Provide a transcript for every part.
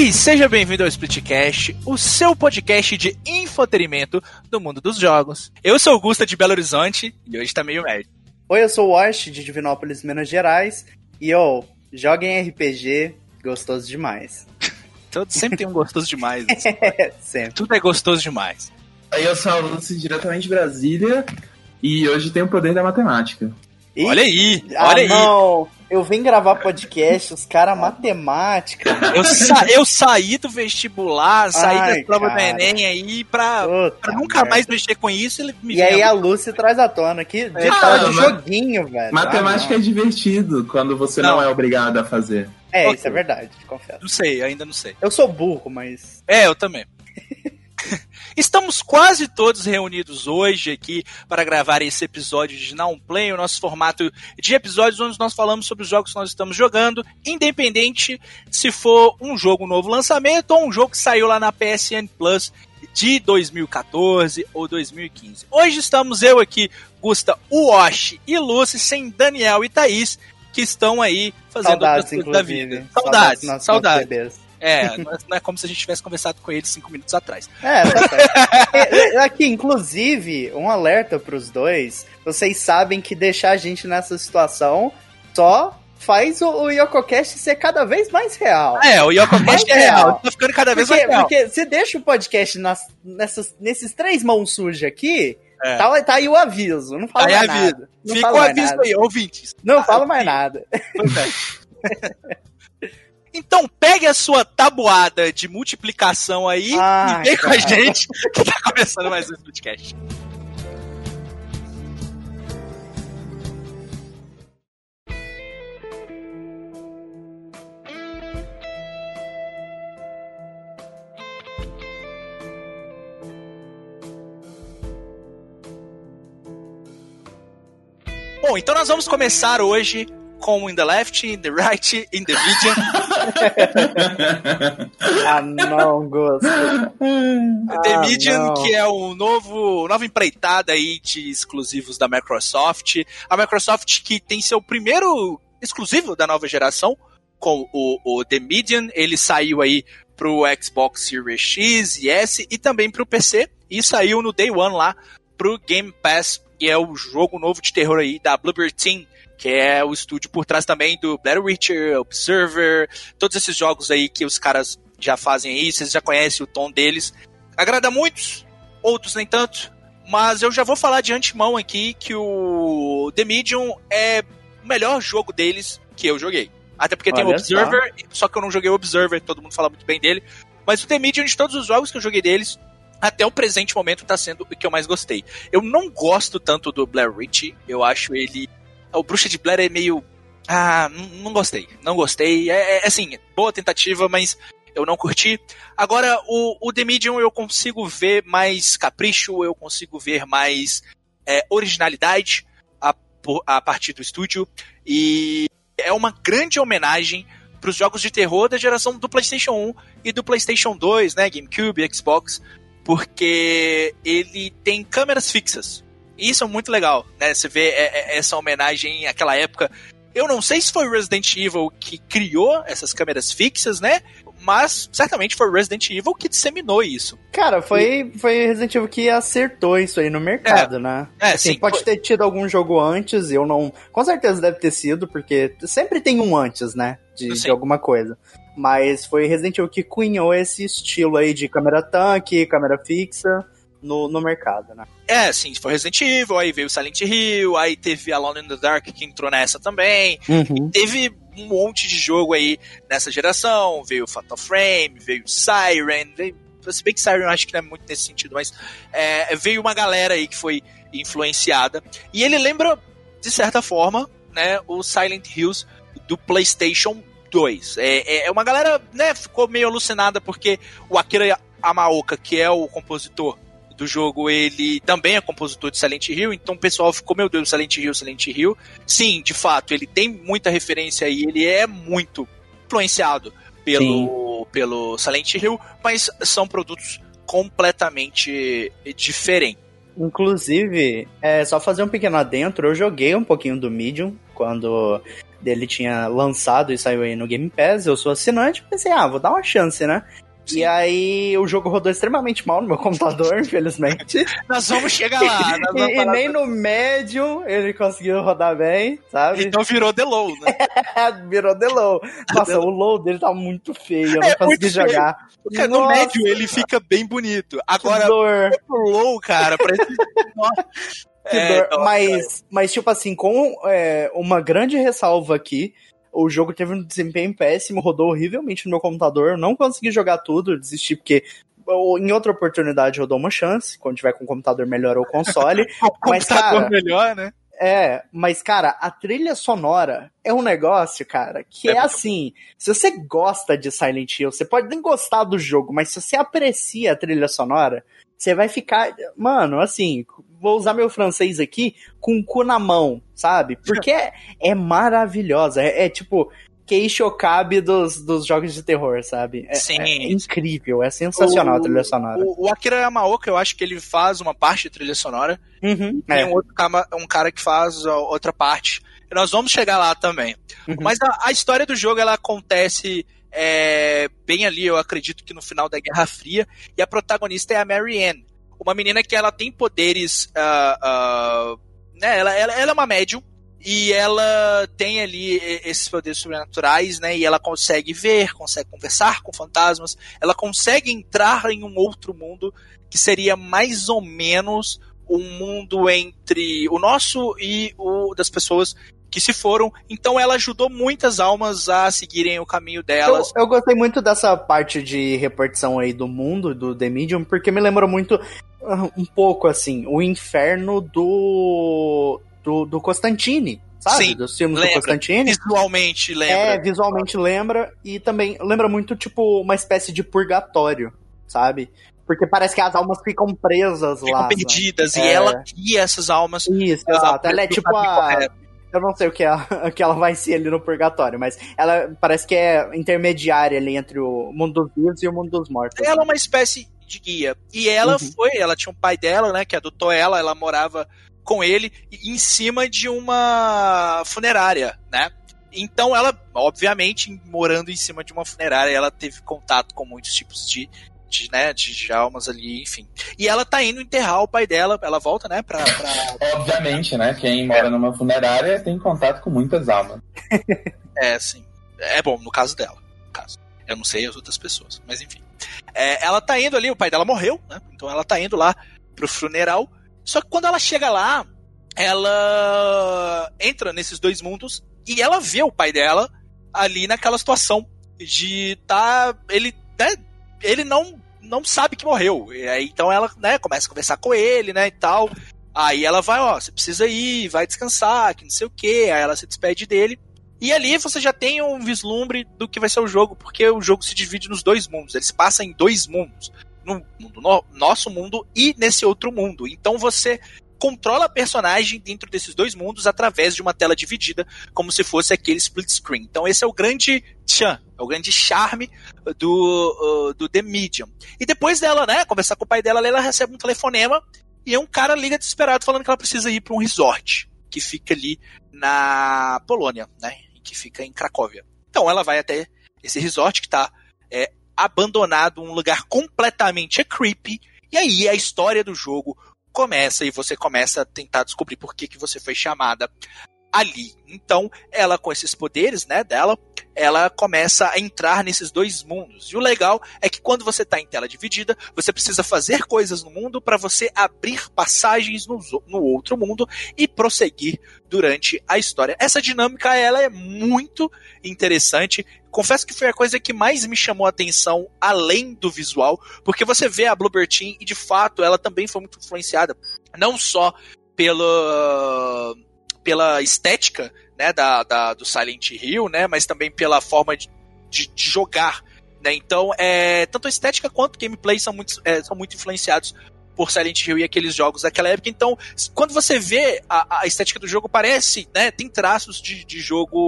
E seja bem-vindo ao Splitcast, o seu podcast de infotenimento do mundo dos jogos. Eu sou o Gusta de Belo Horizonte e hoje tá meio médio. Oi, eu sou o Wash de Divinópolis, Minas Gerais. E eu, joguem RPG, gostoso demais. Todo, sempre tem um gostoso demais. Né? Sempre. Tudo é gostoso demais. Aí eu sou a diretamente de Brasília e hoje tem o poder da matemática. Ih, Olha aí, ah, olha aí. não. Eu vim gravar podcast, os caras matemática. Eu, sa- eu saí do vestibular, saí Ai, da prova do cara. Enem aí pra, Puta pra nunca merda. mais mexer com isso. Ele me E aí a Lucy traz à tona aqui de É, tela de joguinho, velho. Matemática Ah, é divertido quando você não, Não. é obrigado a fazer. É, Ok. isso é verdade, confesso. Não sei, ainda não sei. Eu sou burro, mas. É, eu também. Estamos quase todos reunidos hoje aqui para gravar esse episódio de Não Play, o nosso formato de episódios onde nós falamos sobre os jogos que nós estamos jogando, independente se for um jogo novo lançamento ou um jogo que saiu lá na PSN Plus de 2014 ou 2015. Hoje estamos eu aqui, Gusta, Wash e Lucy, sem Daniel e Thaís, que estão aí fazendo Saudades, outras coisas da vida. Saudades, nossos- saudades. É, não é- não é como se a gente tivesse conversado com eles cinco minutos atrás. É, tá certo. É, é, Aqui, inclusive, um alerta pros dois. Vocês sabem que deixar a gente nessa situação só faz o, o YokoCast ser cada vez mais real. É, o YokoCast é real. real. Tá ficando cada vez Porque, mais real. porque você deixa o podcast nas, nessas, nesses três mãos sujas aqui, É. tá, tá aí o aviso. Não fala Aí mais aviso. nada. Não Fica o aviso nada. aí, ouvintes. Não Ah, fala mais nada. Pois é. Então pegue a sua tabuada de multiplicação aí Ai, e vem com a cara. gente que tá começando mais um podcast. Bom, então nós vamos começar hoje com In the Left, In the Right, In the Medium. Ah, não, gosto. The Ah, Medium, não. que é o novo, nova empreitada aí de exclusivos da Microsoft. A Microsoft que tem seu primeiro exclusivo da nova geração com o, o The Medium. Ele saiu aí pro Xbox Series X e S e também pro PC. E saiu no Day One lá pro Game Pass, que é o jogo novo de terror aí da Bluebird Team. Que é o estúdio por trás também do Blair Witcher, Observer, todos esses jogos aí que os caras já fazem aí, vocês já conhecem o tom deles. Agrada muitos, outros nem tanto. Mas eu já vou falar de antemão aqui que o The Medium é o melhor jogo deles que eu joguei. Até porque tem o Olha só. Observer, só. que eu não joguei o Observer, todo mundo fala muito bem dele. Mas o The Medium, de todos os jogos que eu joguei deles, até o presente momento tá sendo o que eu mais gostei. Eu não gosto tanto do Blair Witch, eu acho ele. O Bruxa de Blair é meio. Ah, não, gostei. Não gostei. É, é assim, boa tentativa, mas eu não curti. Agora, o, o The Medium eu consigo ver mais capricho, eu consigo ver mais é, originalidade a, a partir do estúdio. E é uma grande homenagem para os jogos de terror da geração do PlayStation 1 e do PlayStation 2, né? GameCube, Xbox. Porque ele tem câmeras fixas. E isso é muito legal, né? Você vê é, é, essa homenagem àquela época. Eu não sei se foi Resident Evil que criou essas câmeras fixas, né? Mas certamente foi Resident Evil que disseminou isso. Cara, foi, foi Resident Evil que acertou isso aí no mercado, né? É, Assim, sim. pode foi- ter tido algum jogo antes, eu não. Com certeza deve ter sido, porque sempre tem um antes, né? De, de alguma coisa. Mas foi Resident Evil que cunhou esse estilo aí de câmera tanque, câmera fixa no, no mercado, né? É, sim, foi Resident Evil, aí veio Silent Hill, aí teve Alone in the Dark que entrou nessa também. Uhum. Teve um monte de jogo aí nessa geração, veio Fatal Frame, veio Siren, veio, se bem que Siren eu acho que não é muito nesse sentido, mas é, veio uma galera aí que foi influenciada. E ele lembra, de certa forma, né, o Silent Hills do PlayStation 2. É, é uma galera, né, ficou meio alucinada porque o Akira Amaoka, que é o compositor do jogo, ele também é compositor de Silent Hill, então o pessoal ficou, meu Deus, Silent Hill, Silent Hill. Sim, de fato, ele tem muita referência aí, ele é muito influenciado pelo, pelo Silent Hill, mas são produtos completamente diferentes. Inclusive, é só fazer um pequeno adentro, eu joguei um pouquinho do Medium quando Ele tinha lançado e saiu aí no Game Pass, eu sou assinante, pensei, ah, vou dar uma chance, né? E aí o jogo rodou extremamente mal no meu computador, infelizmente. nós vamos chegar lá. E, e, nem no médio ele conseguiu rodar bem, sabe? Então virou The Low, né? virou The Low. Nossa, o low dele tá muito feio, eu não é consegui jogar. Cara, no médio ele fica bem bonito. Agora, o low, cara, parece... É, mas, mas, tipo assim, com é, uma grande ressalva aqui, o jogo teve um desempenho péssimo, rodou horrivelmente no meu computador, eu não consegui jogar tudo, desisti porque em outra oportunidade eu dou uma chance, quando tiver com o computador melhor ou console. o mas, computador cara, melhor, né? É, mas, cara, a trilha sonora é um negócio, cara, que é, é assim. Se você gosta de Silent Hill, você pode nem gostar do jogo, mas se você aprecia a trilha sonora, você vai ficar. Mano, assim, vou usar meu francês aqui com o cu na mão, sabe? Porque é, é maravilhosa. É, é tipo queixo cabe dos, dos jogos de terror, sabe? É, Sim. É incrível, é sensacional o, a trilha sonora. O, o, Akira Yamaoka, eu acho que ele faz uma parte de trilha sonora. Uhum, tem é. um, outro, um cara que faz outra parte. Nós vamos chegar lá também. Uhum. Mas a, a, história do jogo, ela acontece é, bem ali, eu acredito que no final da Guerra Fria. E a protagonista é a Mary Ann uma menina que ela tem poderes. Uh, uh, né, ela, ela, ela é uma médium e ela tem ali esses poderes sobrenaturais, né? E ela consegue ver, consegue conversar com fantasmas, ela consegue entrar em um outro mundo que seria mais ou menos um mundo entre o nosso e o das pessoas que se foram. Então ela ajudou muitas almas a seguirem o caminho delas. Eu, eu, gostei muito dessa parte de repartição aí do mundo, do The Medium, porque me lembrou muito uh, um pouco assim, o inferno do. do, do Constantine. Sabe? Sim, dos filmes lembra. do Constantine. Visualmente lembra. É, visualmente lembra. E também lembra muito, tipo, uma espécie de purgatório, sabe? Porque parece que as almas ficam presas ficam lá. Ficam perdidas, né? e é. ela cria essas almas. Isso, exato. Ela é tipo a. Eu não sei o que, ela, o que ela vai ser ali no purgatório, mas ela parece que é intermediária ali entre o mundo dos vivos e o mundo dos mortos. Ela é uma espécie de guia. E ela uhum. foi, ela tinha um pai dela, né, que adotou ela, ela morava com ele em cima de uma funerária, né? Então ela, obviamente, morando em cima de uma funerária, ela teve contato com muitos tipos de de, né, de almas ali, enfim. E ela tá indo enterrar o pai dela, ela volta, né, pra... pra... Obviamente, né, quem mora numa funerária tem contato com muitas almas. é, sim. É bom, no caso dela, no caso. Eu não sei as outras pessoas, mas enfim. É, ela tá indo ali, o pai dela morreu, né, então ela tá indo lá pro funeral, só que quando ela chega lá, ela entra nesses dois mundos e ela vê o pai dela ali naquela situação de tá ele né, ele não não sabe que morreu. E aí, então ela, né, começa a conversar com ele, né, e tal. Aí ela vai, ó, você precisa ir, vai descansar, que não sei o que. Aí ela se despede dele. E ali você já tem um vislumbre do que vai ser o jogo, porque o jogo se divide nos dois mundos. Eles passam em dois mundos. No mundo, no nosso mundo e nesse outro mundo. Então você controla a personagem dentro desses dois mundos através de uma tela dividida, como se fosse aquele split screen. Então esse é o grande tchan, é o grande charme do, do The Medium. E depois dela, né, conversar com o pai dela, ela recebe um telefonema e um cara liga desesperado falando que ela precisa ir para um resort que fica ali na Polônia, né, que fica em Cracóvia. Então ela vai até esse resort que está é, abandonado, um lugar completamente creepy. E aí a história do jogo começa e você começa a tentar descobrir por que, que você foi chamada ali. Então, ela com esses poderes, né, dela, ela começa a entrar nesses dois mundos. E o legal é que quando você está em tela dividida, você precisa fazer coisas no mundo para você abrir passagens no, no outro mundo e prosseguir durante a história. Essa dinâmica ela é muito interessante. Confesso que foi a coisa que mais me chamou a atenção, além do visual, porque você vê a Bluebird Team e de fato ela também foi muito influenciada, não só pela pela estética né, da, da, do Silent Hill, né, mas também pela forma de, de, de jogar. Né? Então, é, tanto a estética quanto o gameplay são muito, é, são muito influenciados por Silent Hill e aqueles jogos daquela época. Então, quando você vê a, a estética do jogo, parece, né, tem traços de, de jogo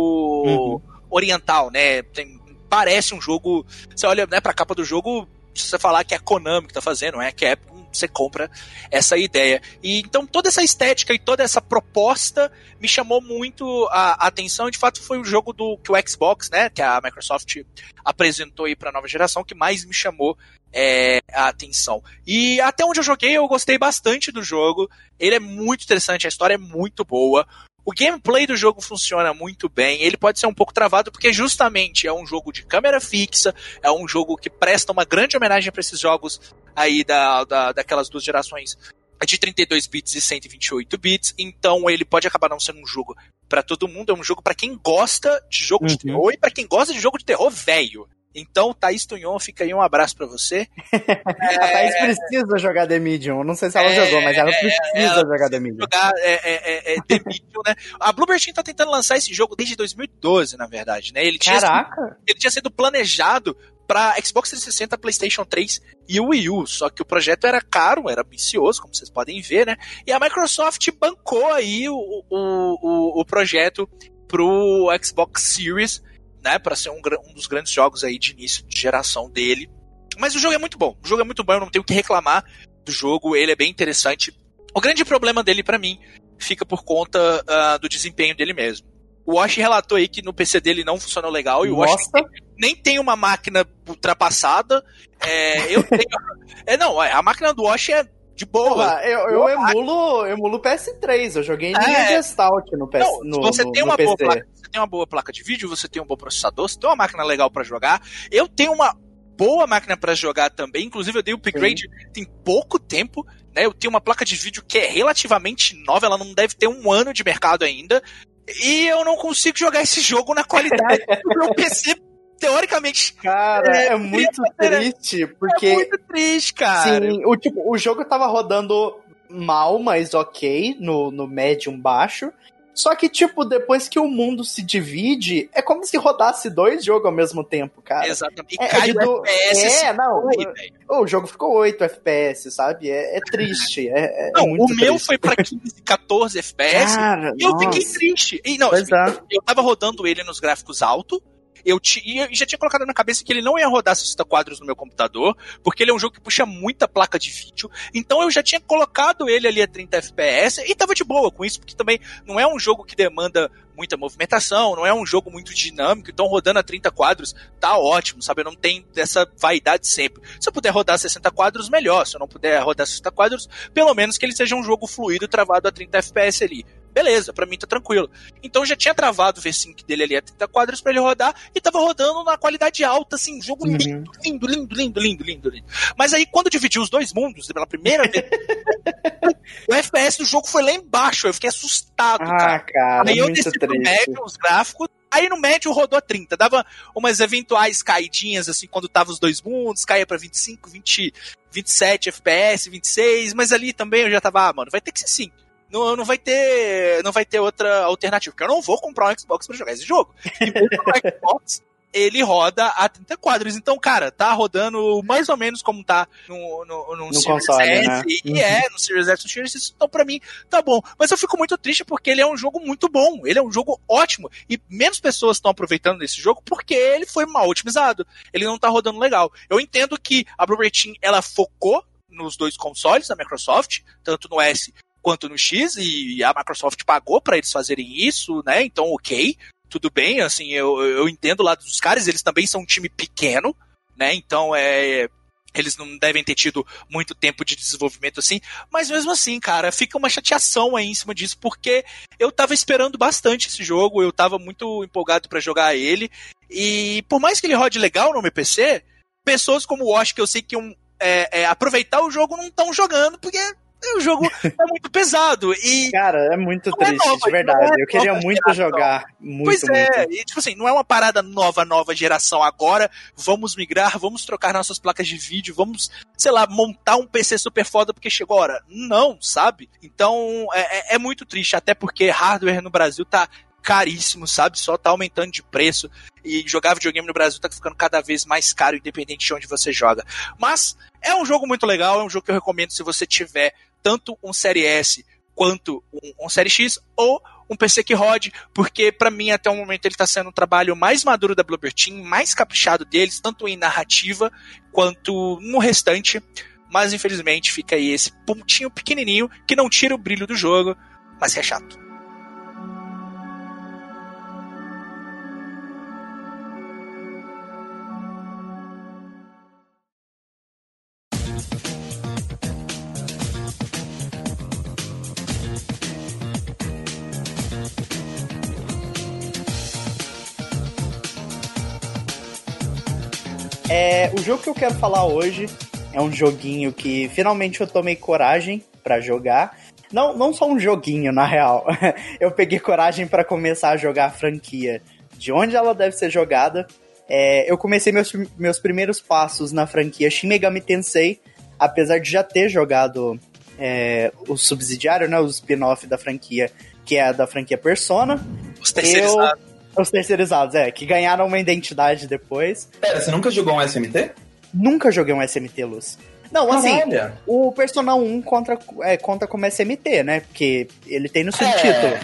uhum. oriental, né? Tem, parece um jogo. Você olha né, pra capa do jogo, se você falar que é a Konami que tá fazendo, é que é você compra essa ideia. E então toda essa estética e toda essa proposta me chamou muito a, a atenção. De fato, foi o jogo do que o Xbox, né, que a Microsoft apresentou aí para nova geração, que mais me chamou é, a atenção. E até onde eu joguei, eu gostei bastante do jogo. Ele é muito interessante, a história é muito boa. O gameplay do jogo funciona muito bem. Ele pode ser um pouco travado porque justamente é um jogo de câmera fixa, é um jogo que presta uma grande homenagem para esses jogos aí da, da, daquelas duas gerações de 32 bits e 128 bits. Então ele pode acabar não sendo um jogo para todo mundo, é um jogo para quem gosta de jogo uhum. de terror e para quem gosta de jogo de terror velho. Então, Thaís Tunhon, fica aí um abraço para você. é... A Thaís precisa jogar The Medium. Não sei se ela é... jogou, mas ela precisa ela jogar The Medium. Jogar é, é, é, é, The Medium, né? A Bluebird Team tá tentando lançar esse jogo desde 2012, na verdade, né? Ele tinha Caraca! Sido, ele tinha sido planejado para Xbox 360, PlayStation 3 e Wii U. Só que o projeto era caro, era ambicioso, como vocês podem ver, né? E a Microsoft bancou aí o, o, o, o projeto pro Xbox Series né, para ser um, um, dos grandes jogos aí de início de geração dele. Mas o jogo é muito bom. O jogo é muito bom, eu não tenho o que reclamar do jogo, ele é bem interessante. O grande problema dele para mim fica por conta uh, do desempenho dele mesmo. O Wash relatou aí que no PC dele não funcionou legal e o Wash nem, tem uma máquina ultrapassada. É, eu tenho. é, não, a máquina do Wash é de boa. Eu, eu emulo, emulo PS3, eu joguei em é, Gestalt no, PS, não, no, você no, tem no uma PC. Boa placa, você tem uma boa placa de vídeo, você tem um bom processador, você tem uma máquina legal para jogar. Eu tenho uma boa máquina para jogar também, inclusive eu dei o upgrade Sim. tem pouco tempo, né? Eu tenho uma placa de vídeo que é relativamente nova, ela não deve ter um ano de mercado ainda. E eu não consigo jogar esse jogo na qualidade do meu PC teoricamente. Cara, é, é muito triste, porque. É muito triste, cara. Sim, o, tipo, o jogo tava rodando mal, mas ok, no, no médium baixo. Só que, tipo, depois que o mundo se divide, é como se rodasse dois jogos ao mesmo tempo, cara. Exatamente. E é, cai é, do... FPS. É, não. O, o, jogo ficou 8 FPS, sabe? É, é triste. É, é não, o triste. meu foi pra 15, 14 FPS. Cara, e eu nossa. fiquei triste. E, não, assim, é. eu tava rodando ele nos gráficos alto eu já tinha colocado na cabeça que ele não ia rodar 60 quadros no meu computador, porque ele é um jogo que puxa muita placa de vídeo. Então eu já tinha colocado ele ali a 30 FPS e tava de boa com isso, porque também não é um jogo que demanda muita movimentação, não é um jogo muito dinâmico, então rodando a 30 quadros tá ótimo, sabe? Eu não tenho essa vaidade sempre. Se eu puder rodar 60 quadros, melhor. Se eu não puder rodar 60 quadros, pelo menos que ele seja um jogo fluido travado a 30 FPS ali beleza, para mim tá tranquilo. Então já tinha travado o V5 dele ali a 30 quadros para ele rodar e tava rodando na qualidade alta, assim, jogo uhum. lindo, lindo, lindo, lindo, lindo, lindo, lindo. Mas aí quando dividiu os dois mundos, pela primeira vez, o FPS do jogo foi lá embaixo, eu fiquei assustado, ah, cara. cara aí eu desci pro médio os gráficos, Aí no médio rodou a 30, dava umas eventuais caidinhas, assim, quando tava os dois mundos, caía pra 25, 20, 27 FPS, 26, mas ali também eu já tava, ah, mano, vai ter que ser assim não, não vai ter não vai ter outra alternativa, porque eu não vou comprar um Xbox para jogar esse jogo. E o Xbox ele roda a 30 quadros. Então, cara, tá rodando mais ou menos como tá no, no, no, no Series console, S. Né? E uhum. é, no Series X, no Series S. Então, pra mim, tá bom. Mas eu fico muito triste porque ele é um jogo muito bom. Ele é um jogo ótimo. E menos pessoas estão aproveitando desse jogo porque ele foi mal otimizado. Ele não tá rodando legal. Eu entendo que a Team, ela focou nos dois consoles da Microsoft, tanto no S quanto no X, e a Microsoft pagou para eles fazerem isso, né? Então, ok, tudo bem, assim, eu, eu entendo lá dos caras, eles também são um time pequeno, né? Então, é, eles não devem ter tido muito tempo de desenvolvimento assim, mas mesmo assim, cara, fica uma chateação aí em cima disso, porque eu tava esperando bastante esse jogo, eu tava muito empolgado para jogar ele, e por mais que ele rode legal no meu PC, pessoas como o Wash, que eu sei que um, é, é, aproveitar o jogo não estão jogando, porque o jogo é muito pesado. E Cara, é muito é triste, é nova, de verdade. É eu queria muito geração. jogar. Muito, pois é, muito. e tipo assim, não é uma parada nova, nova geração agora. Vamos migrar, vamos trocar nossas placas de vídeo, vamos, sei lá, montar um PC super foda porque chegou a hora. Não, sabe? Então é, é, é muito triste, até porque hardware no Brasil tá caríssimo, sabe? Só tá aumentando de preço. E jogar videogame no Brasil tá ficando cada vez mais caro, independente de onde você joga. Mas é um jogo muito legal, é um jogo que eu recomendo se você tiver tanto um Série S quanto um, um Série X ou um PC que rode, porque para mim até o momento ele está sendo um trabalho mais maduro da Bluebird Team, mais caprichado deles, tanto em narrativa quanto no restante. mas infelizmente fica aí esse pontinho pequenininho que não tira o brilho do jogo, mas é chato. O jogo que eu quero falar hoje é um joguinho que finalmente eu tomei coragem para jogar. Não, não só um joguinho, na real. eu peguei coragem para começar a jogar a franquia de onde ela deve ser jogada. É, eu comecei meus, meus primeiros passos na franquia Shin Megami Tensei, apesar de já ter jogado é, o subsidiário, né, o spin-off da franquia, que é a da franquia Persona. Os terceirizados. Eu, os terceirizados, é, que ganharam uma identidade depois. Pera, você nunca jogou um SMT? Nunca joguei um SMT, Luz. Não, assim, Caralho. o Persona 1 contra, é, conta como SMT, né? Porque ele tem no subtítulo.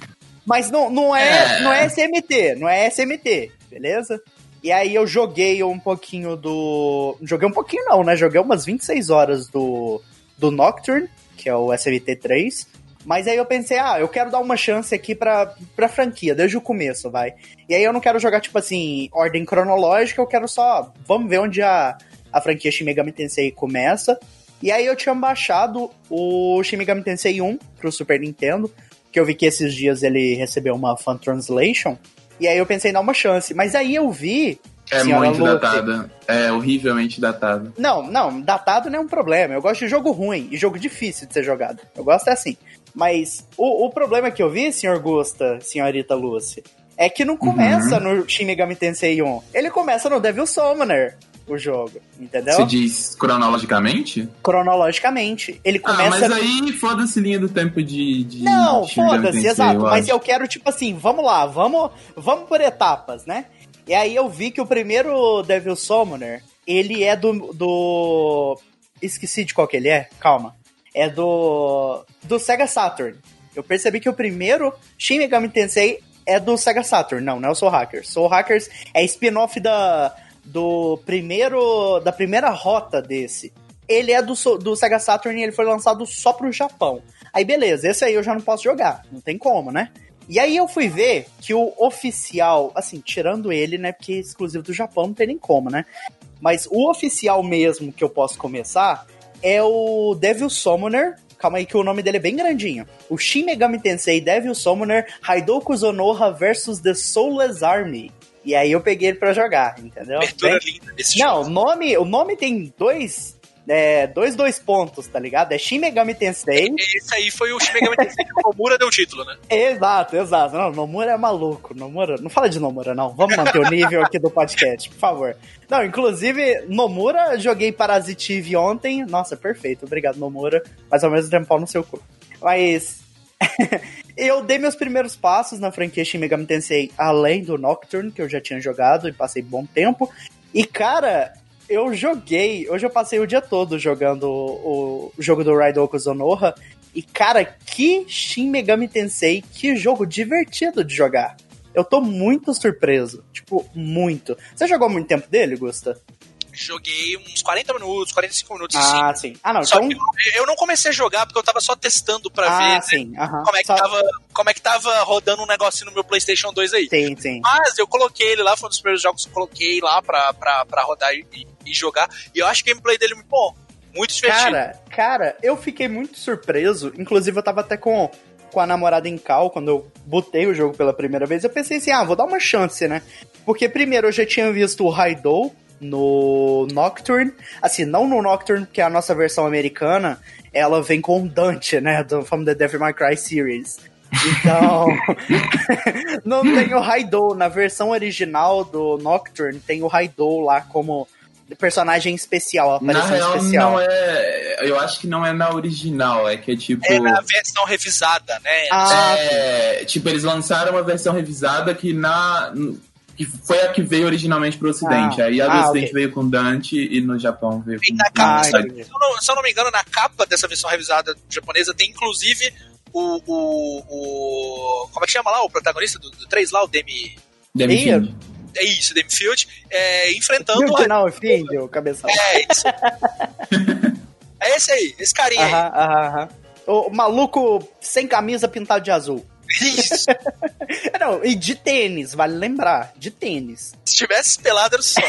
Mas não, não, é, É. não é SMT, não é SMT, beleza? E aí eu joguei um pouquinho do. Joguei um pouquinho não, né? Joguei umas 26 horas do, do Nocturne, que é o SMT 3. Mas aí eu pensei, ah, eu quero dar uma chance aqui pra, pra franquia, desde o começo, vai. E aí eu não quero jogar, tipo assim, ordem cronológica, eu quero só. Vamos ver onde a, a franquia Shin Megami Tensei começa. E aí eu tinha baixado o Shin Megami Tensei 1 pro Super Nintendo, que eu vi que esses dias ele recebeu uma fan translation. E aí eu pensei em dar uma chance. Mas aí eu vi. É muito Lucy, datada. É horrivelmente datada. Não, não, datado não é um problema. Eu gosto de jogo ruim e jogo difícil de ser jogado. Eu gosto é assim. Mas o, o problema que eu vi, senhor Gusta, senhorita Lucy, é que não começa no Shin Megami Tensei 1. Ele começa no Devil Summoner, o jogo, entendeu? Você diz cronologicamente? Cronologicamente. Ele Ah, começa. mas aí foda-se linha do tempo de. de Não, foda-se, exato. Mas acho. eu quero, tipo assim, vamos lá, vamos, vamos por etapas, né? E aí eu vi que o primeiro Devil Summoner, ele é do. do... Esqueci de qual que ele é, calma. É do. do Sega Saturn. Eu percebi que o primeiro Shin Megami Tensei é do Sega Saturn. Não, não é o Soul Hackers. Soul Hackers é spin-off da. do primeiro. da primeira rota desse. Ele é do, do Sega Saturn e ele foi lançado só pro Japão. Aí beleza, esse aí eu já não posso jogar, não tem como, né? E aí eu fui ver que o oficial, assim, tirando ele, né, porque é exclusivo do Japão não tem nem como, né? Mas o oficial mesmo que eu posso começar é o Devil Summoner. Calma aí que o nome dele é bem grandinho. O Shin Megami Tensei Devil Summoner Haidoku Zonoha vs The Soulless Army. E aí eu peguei ele pra jogar, entendeu? Abertura Bem- linda desse não, jogo. o nome, o nome tem dois, é, dois, dois pontos, tá ligado? É Shin Megami Tensei. Esse aí foi o Shin Megami Tensei que o Nomura deu o título, né? exato, exato. Não, Nomura é maluco. Nomura, não fala de Nomura, não. Vamos manter o nível aqui do podcast, por favor. Não, inclusive, Nomura, joguei Parasitive ontem. Nossa, perfeito. Obrigado, Nomura. Mas ao mesmo tempo, pau no seu cu. Mas. eu dei meus primeiros passos na franquia Shin Megami Tensei além do Nocturne, que eu já tinha jogado e passei bom tempo. E, cara, eu joguei. Hoje eu passei o dia todo jogando o, o jogo do Raidoku Zonoha. E, cara, que Shin Megami Tensei, que jogo divertido de jogar. Eu tô muito surpreso. Tipo, muito. Você jogou muito tempo dele, Gusta? Joguei uns 40 minutos, 45 minutos assim. Ah, sim. Ah, não. Só Então. que eu, eu não comecei a jogar porque eu tava só testando pra Ah, ver né, sim. aham. como, é que Só- tava, como é que tava rodando um negocinho no meu PlayStation 2 aí. Sim, sim. Mas eu coloquei ele lá, foi um dos primeiros jogos que eu coloquei lá pra, pra, pra rodar e, e- jogar. E eu acho o gameplay dele muito bom. Muito divertido. Cara, cara, eu fiquei muito surpreso. Inclusive, eu tava até com, com a namorada em cal quando eu botei o jogo pela primeira vez. Eu pensei assim, ah, vou dar uma chance, né? Porque primeiro eu já tinha visto o Raidou no Nocturne. Assim, não no Nocturne, porque a nossa versão americana, ela vem com o Dante, né? Do From the Devil May Cry series. Então, não tem o Raidou. Na versão original do Nocturne, tem o Raidou lá como personagem especial, Na real, especial. não é. Eu acho que não é na original, é que é tipo. É na versão revisada, né? Ah, É, tipo, eles lançaram uma versão revisada que na. Que foi a que veio originalmente pro ocidente. Ah. Aí a do Ah, ocidente ok. veio com Dante e no Japão veio com. na capa, Ah, se, eu não, se eu não me engano, na capa dessa versão revisada japonesa tem inclusive o. o, o como é que chama lá? O protagonista do, do 3 lá, o Demi. Demi Field. É isso, Demi Field, é, enfrentando No o final, filho, cabeção. É isso. é esse aí, esse carinha aí. Aham, aham, aham. O maluco sem camisa pintado de azul. Isso. Não, e de tênis, vale lembrar, de tênis. Se tivesse pelado era sonho.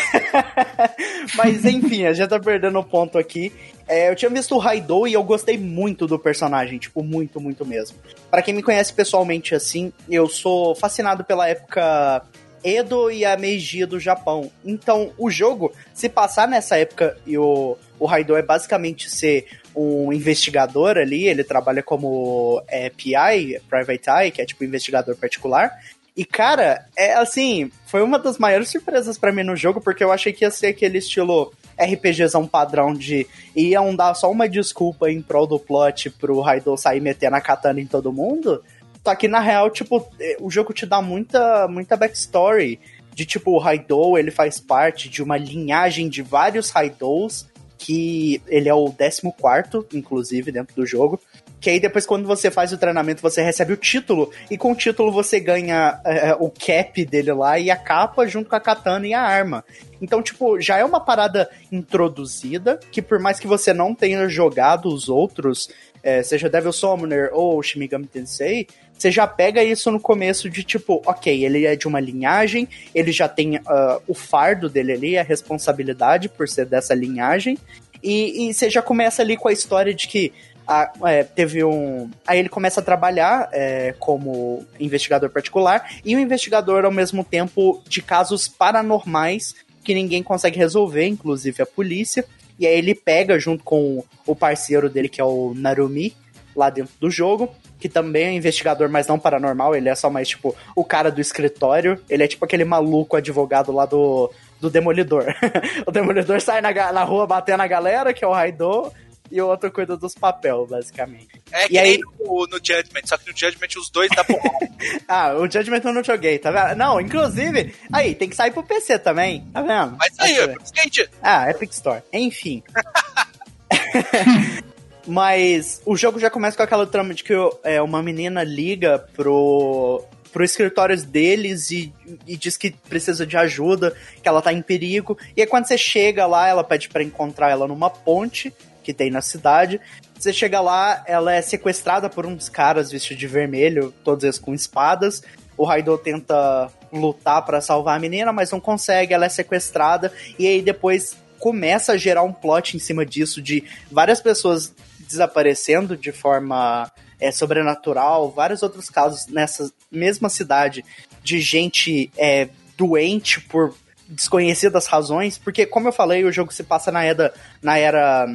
Mas enfim, a gente tá perdendo o ponto aqui. É, eu tinha visto o Raidou e eu gostei muito do personagem, tipo, muito, muito mesmo. Pra quem me conhece pessoalmente assim, eu sou fascinado pela época Edo e a Meiji do Japão. Então, o jogo, se passar nessa época e o, o Raidou é basicamente ser um investigador ali, ele trabalha como é, PI, Private Eye, que é tipo investigador particular. E, cara, é assim, foi uma das maiores surpresas para mim no jogo, porque eu achei que ia ser aquele estilo RPGzão padrão de iam dar só uma desculpa em prol do plot pro Raidou sair metendo a katana em todo mundo. Só que na real, tipo, o jogo te dá muita, muita backstory. De tipo, o Raidou, ele faz parte de uma linhagem de vários Raidous que ele é o 14, inclusive, dentro do jogo. Que aí depois, quando você faz o treinamento, você recebe o título, e com o título você ganha é, o cap dele lá e a capa junto com a katana e a arma. Então, tipo, já é uma parada introduzida, que por mais que você não tenha jogado os outros, é, seja Devil Summoner ou Shin Tensei, você já pega isso no começo de tipo, ok, ele é de uma linhagem, ele já tem uh, o fardo dele ali, a responsabilidade por ser dessa linhagem, e, e você já começa ali com a história de que a, é, teve um. Aí ele começa a trabalhar é, como investigador particular e um investigador ao mesmo tempo de casos paranormais que ninguém consegue resolver, inclusive a polícia. E aí ele pega junto com o parceiro dele, que é o Narumi, lá dentro do jogo, que também é investigador, mas não paranormal, ele é só mais, tipo, o cara do escritório. Ele é tipo aquele maluco advogado lá do, do Demolidor. o Demolidor sai na, na rua batendo a galera, que é o Raidou, e o outro cuida dos papel, basicamente. É que e aí... no, no Judgment, só que no Judgment os dois dá porrada. ah, o Judgment eu não joguei, tá vendo? Não, inclusive, aí, tem que sair pro PC também, tá vendo? Mas aí, é skate. Ah, Epic Store. Enfim. Mas o jogo já começa com aquela trama de que é, uma menina liga pro, pro escritório deles e, e, diz que precisa de ajuda, que ela tá em perigo. E aí quando você chega lá, ela pede para encontrar ela numa ponte que tem na cidade. Você chega lá, ela é sequestrada por uns caras vestidos de vermelho, todos eles com espadas. O Raidou tenta lutar para salvar a menina, mas não consegue, ela é sequestrada. E aí depois começa a gerar um plot em cima disso de várias pessoas desaparecendo de forma é, sobrenatural, vários outros casos nessa mesma cidade de gente é, doente por desconhecidas razões, porque como eu falei, o jogo se passa na era, na era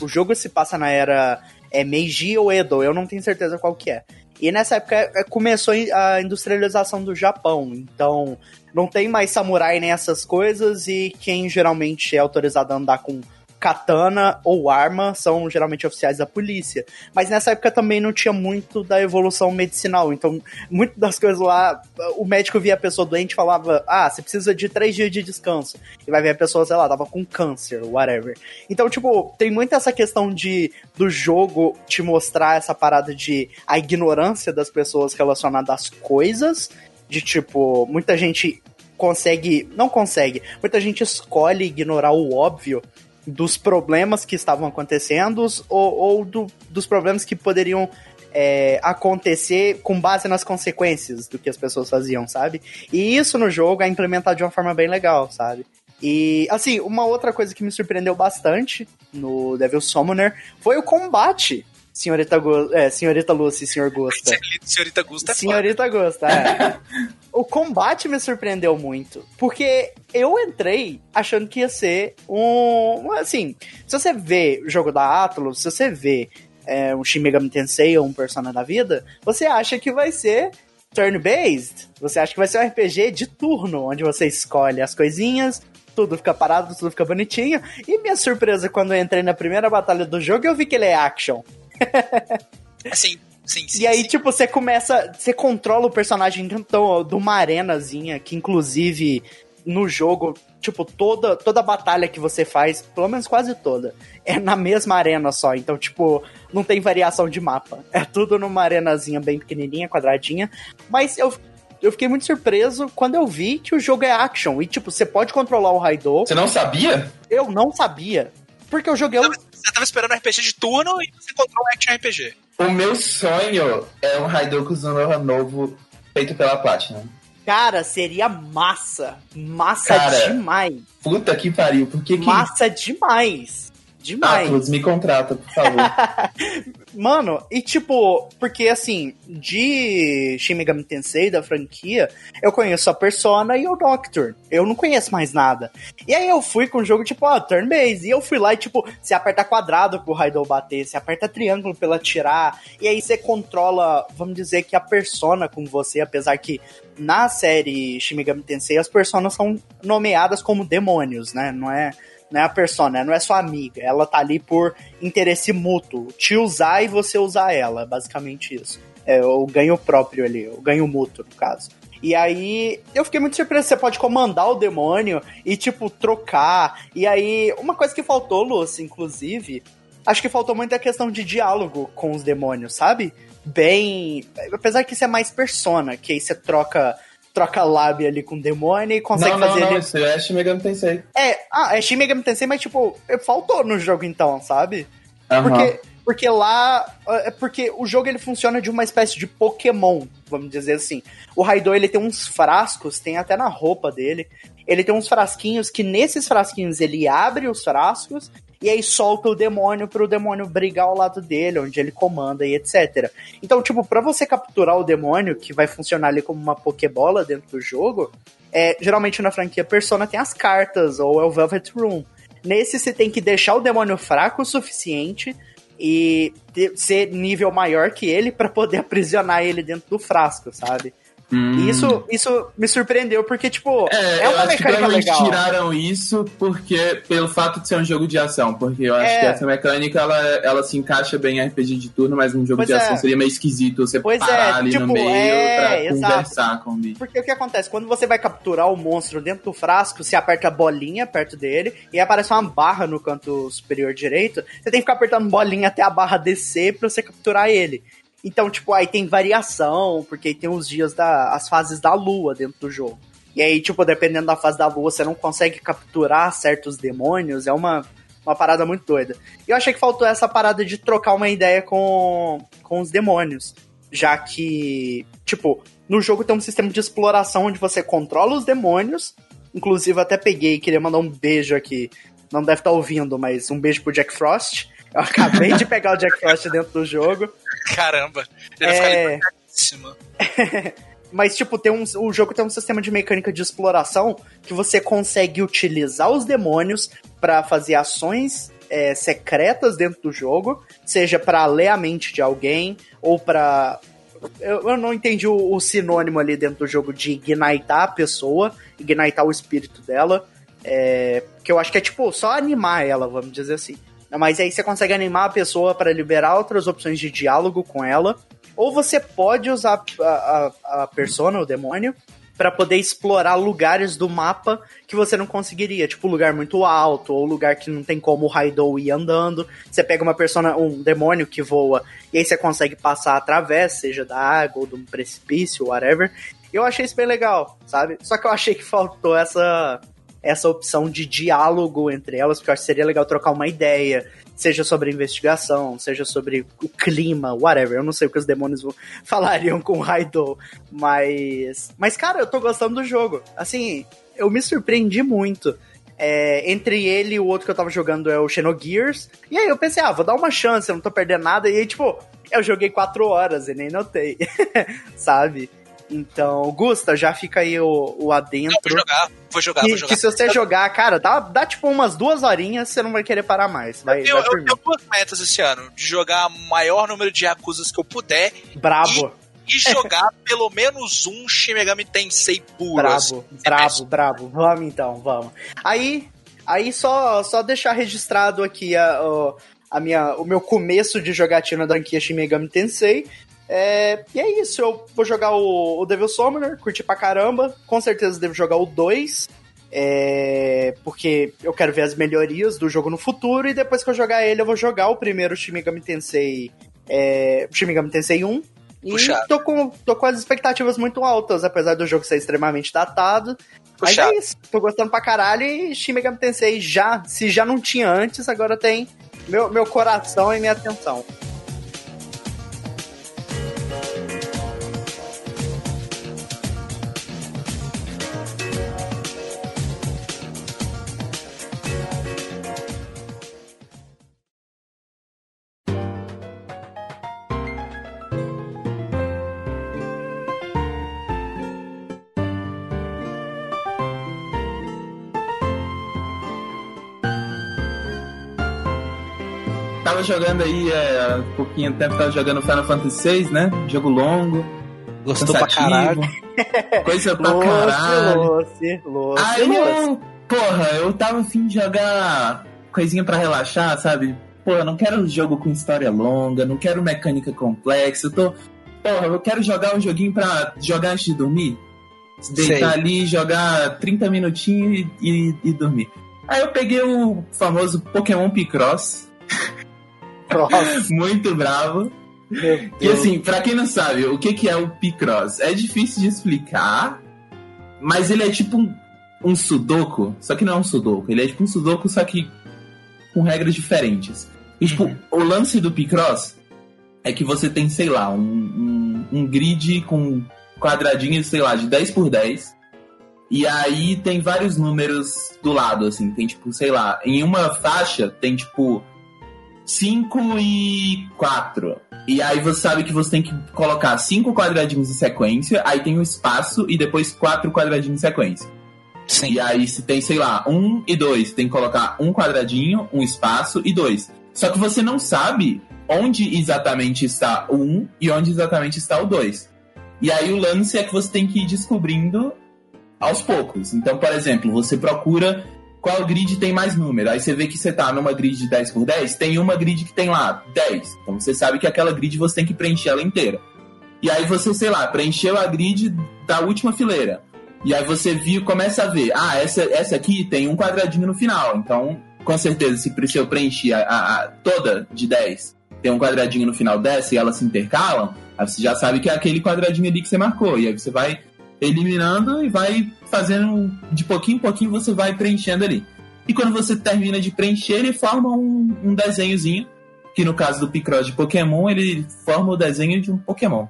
o jogo se passa na era é Meiji ou Edo, eu não tenho certeza qual que é. E nessa época é, começou a industrialização do Japão, então não tem mais samurai nem essas coisas e quem geralmente é autorizado a andar com katana ou arma são geralmente oficiais da polícia. Mas nessa época também não tinha muito da evolução medicinal. Então, muitas das coisas lá, o médico via a pessoa doente e falava: Ah, você precisa de três dias de descanso. E vai ver a pessoa, sei lá, tava com câncer, whatever. Então, tipo, tem muito essa questão de do jogo te mostrar essa parada de a ignorância das pessoas relacionada às coisas. De tipo, muita gente consegue. Não consegue. Muita gente escolhe ignorar o óbvio dos problemas que estavam acontecendo ou, ou do, dos problemas que poderiam é, acontecer com base nas consequências do que as pessoas faziam, sabe? E isso no jogo é implementado de uma forma bem legal, sabe? E, assim, uma outra coisa que me surpreendeu bastante no Devil Summoner foi o combate Senhorita, Go é, Senhorita Lucy Senhor Gusta. Senhorita Gusta é Senhorita foda. Gusta, é. o combate me surpreendeu muito, porque eu entrei achando que ia ser um... Assim, se você vê o jogo da Atlus, se você vê é, um Shin Megami Tensei ou um Persona da vida, você acha que vai ser turn-based. Você acha que vai ser um RPG de turno, onde você escolhe as coisinhas, tudo fica parado, tudo fica bonitinho. E minha surpresa quando eu entrei na primeira batalha do jogo, eu vi que ele é action. Sim, sim, sim. E aí, sim. tipo, você começa. Você controla o personagem então, de uma arenazinha, que inclusive no jogo, tipo, toda, toda batalha que você faz, pelo menos quase toda, é na mesma arena só. Então, tipo, não tem variação de mapa. É tudo numa arenazinha bem pequenininha, quadradinha. Mas eu eu fiquei muito surpreso quando eu vi que o jogo é action. E, tipo, você pode controlar o Raidou. Você não sabia? Eu não sabia. Porque eu joguei. Não, Você tava esperando um RPG de turno e você encontrou um action RPG. O meu sonho é um Raidoku Zunoha novo feito pela Platinum. Cara, seria massa. Massa Cara, demais. Puta que pariu, por que que... Massa demais. Demais. Atlas, me contrata, por favor. Mano, e tipo, porque assim, de Shin Megami Tensei, da franquia, eu conheço a Persona e o Doctor. Eu não conheço mais nada. E aí eu fui com o jogo, tipo, ó, turn-based. E eu fui lá e, tipo, você aperta quadrado pro Raidou bater, você aperta triângulo pra ela tirar. E aí você controla, vamos dizer que a Persona com você, apesar que na série Shin Megami Tensei as personas são nomeadas como demônios, né? Não é não é a persona, não é sua amiga. Ela tá ali por interesse mútuo. Te usar e você usar ela, basicamente isso. É o ganho próprio ali, o ganho mútuo, no caso. E aí, eu fiquei muito surpreso. Você pode comandar o demônio e, tipo, trocar. E aí, uma coisa que faltou, Lúcia, inclusive, acho que faltou muito a questão de diálogo com os demônios, sabe? Bem. Apesar que isso é mais persona, que aí você troca troca lábia ali com o demônio e consegue não, não, fazer não, ele. isso é Shin Megami Tensei. É, ah, é Shin Megami Tensei, mas tipo, faltou no jogo então, sabe? Aham. Porque, porque lá. É porque o jogo ele funciona de uma espécie de Pokémon, vamos dizer assim. O Raidou ele tem uns frascos, tem até na roupa dele. Ele tem uns frasquinhos que nesses frasquinhos ele abre os frascos e aí solta o demônio pro demônio brigar ao lado dele, onde ele comanda e etc. Então, tipo, pra você capturar o demônio, que vai funcionar ali como uma Pokébola dentro do jogo, é, geralmente na franquia Persona tem as cartas, ou é o Velvet Room. Nesse você tem que deixar o demônio fraco o suficiente e ter- ser nível maior que ele pra poder aprisionar ele dentro do frasco, sabe? Hum. E isso, isso me surpreendeu, porque, tipo, É, é, eu uma acho que mecânica provavelmente legal. tiraram isso porque pelo fato de ser um jogo de ação, porque eu acho É. que essa mecânica ela, ela se encaixa bem em RPG de turno, mas um jogo Pois de é. ação seria meio esquisito você Pois é, parar ali tipo, no meio é, pra exato. conversar com o bicho. Porque o que acontece? Quando você vai capturar o monstro dentro do frasco, você aperta a bolinha perto dele e aparece uma barra no canto superior direito. Você tem que ficar apertando bolinha até a barra descer pra você capturar ele. Então, tipo, aí tem variação, porque tem os dias da. as fases da lua dentro do jogo. E aí, tipo, dependendo da fase da lua, você não consegue capturar certos demônios. É uma, uma parada muito doida. E eu achei que faltou essa parada de trocar uma ideia com, com os demônios. Já que, tipo, no jogo tem um sistema de exploração onde você controla os demônios. Inclusive, até peguei e queria mandar um beijo aqui. Não deve estar ouvindo, mas um beijo pro Jack Frost. Eu acabei de pegar o Jack Frost dentro do jogo. Caramba. Ele É. Mas, tipo, tem um, o jogo tem um sistema de mecânica de exploração que você consegue utilizar os demônios pra fazer ações é, secretas dentro do jogo, seja pra ler a mente de alguém ou pra. Eu, eu não entendi o, o sinônimo ali dentro do jogo de ignitar a pessoa, ignitar o espírito dela. É, que eu acho que é tipo só animar ela, vamos dizer assim. Mas aí você consegue animar a pessoa para liberar outras opções de diálogo com ela. Ou você pode usar a, a, a persona, o demônio, para poder explorar lugares do mapa que você não conseguiria, tipo lugar muito alto ou lugar que não tem como o Raidou ir andando. Você pega uma persona, um demônio que voa e aí você consegue passar através, seja da água ou de um precipício, whatever. Eu achei isso bem legal, sabe? Só que eu achei que faltou essa essa opção de diálogo entre elas, porque eu acho que seria legal trocar uma ideia, seja sobre investigação, seja sobre o clima, whatever. Eu não sei o que os demônios falariam com o Raidou, mas. Mas, cara, eu tô gostando do jogo. Assim, eu me surpreendi muito. É, entre ele e o outro que eu tava jogando é o Xenogears. E aí eu pensei, ah, vou dar uma chance, eu não tô perdendo nada. E aí, tipo, eu joguei quatro horas e nem notei. Sabe? Então, Gusta, já fica aí o, o Não, adentro. vou jogar, vou jogar, Que, vou jogar. que se você jogar, cara, dá, dá tipo umas duas horinhas, você não vai querer parar mais. Vai, Eu, vai por eu tenho duas metas esse ano: de jogar o maior número de Yakuzas que eu puder Brabo, e jogar pelo menos um Shin Megami Tensei puro. assim. brabo, brabo, brabo. Vamos então, vamos. Aí, aí só, só deixar registrado aqui a, o- a minha, o meu começo de jogatina da franquia Shin Megami Tensei. É, e é isso, eu vou jogar o, o Devil Summoner, curti pra caramba. Com certeza devo jogar o 2. É, porque eu quero ver as melhorias do jogo no futuro. E depois que eu jogar ele, eu vou jogar o primeiro Shin Megami Tensei. É, Shin Megami Tensei 1. E Puxado. tô com, tô com as expectativas muito altas, apesar do jogo ser extremamente datado. Mas é isso, tô gostando pra caralho e Shin Megami Tensei já, se já não tinha antes, agora tem meu, meu coração e minha atenção. Tava jogando aí é, há pouquinho tempo, tava jogando Final Fantasy VI, né? Jogo longo. Gostou pra caralho. Coisa pra Lucy, caralho. Lucy, Lucy, Aí Lucy. eu, porra, eu tava afim de jogar coisinha pra relaxar, sabe? Eu não quero um jogo com história longa, não quero mecânica complexa, eu tô. Porra, eu quero jogar um joguinho pra jogar antes de dormir. Deitar Sei. ali, jogar 30 minutinhos e, e, e dormir. Aí eu peguei o famoso Pokémon Picross, Nossa, muito bravo. E assim, pra quem não sabe, o que, que é o Picross? É difícil de explicar, mas ele é tipo um, um sudoku, só que não é um sudoku, ele é tipo um sudoku, só que com regras diferentes. E, tipo, Uhum. o lance do Picross é que você tem, sei lá, um, um, um grid com quadradinhos, sei lá, de 10 por 10. E aí tem vários números do lado, assim. Tem, tipo, sei lá, em uma faixa tem, tipo, 5 e 4. E aí você sabe que você tem que colocar cinco quadradinhos em sequência, aí tem um espaço e depois quatro quadradinhos em sequência. Sim. E aí se tem, sei lá, um e dois, tem que colocar um quadradinho, um espaço e dois. Só que você não sabe onde exatamente está o um e onde exatamente está o dois. E aí o lance é que você tem que ir descobrindo aos poucos. Então, por exemplo, você procura qual grid tem mais número. Aí você vê que você tá numa grid de 10 por 10, tem uma grid que tem lá 10. Então você sabe que aquela grid você tem que preencher ela inteira. E aí você, sei lá, preencheu a grid da última fileira. E aí você viu, começa a ver, ah, essa, essa aqui tem um quadradinho no final. Então, com certeza, se se eu preencher a, a- a- toda de 10, tem um quadradinho no final dessa e elas se intercalam, aí você já sabe que é aquele quadradinho ali que você marcou. E aí você vai eliminando e vai fazendo de pouquinho em pouquinho você vai preenchendo ali. E quando você termina de preencher, ele forma um, um desenhozinho, que no caso do Picross de Pokémon, ele forma o desenho de um Pokémon.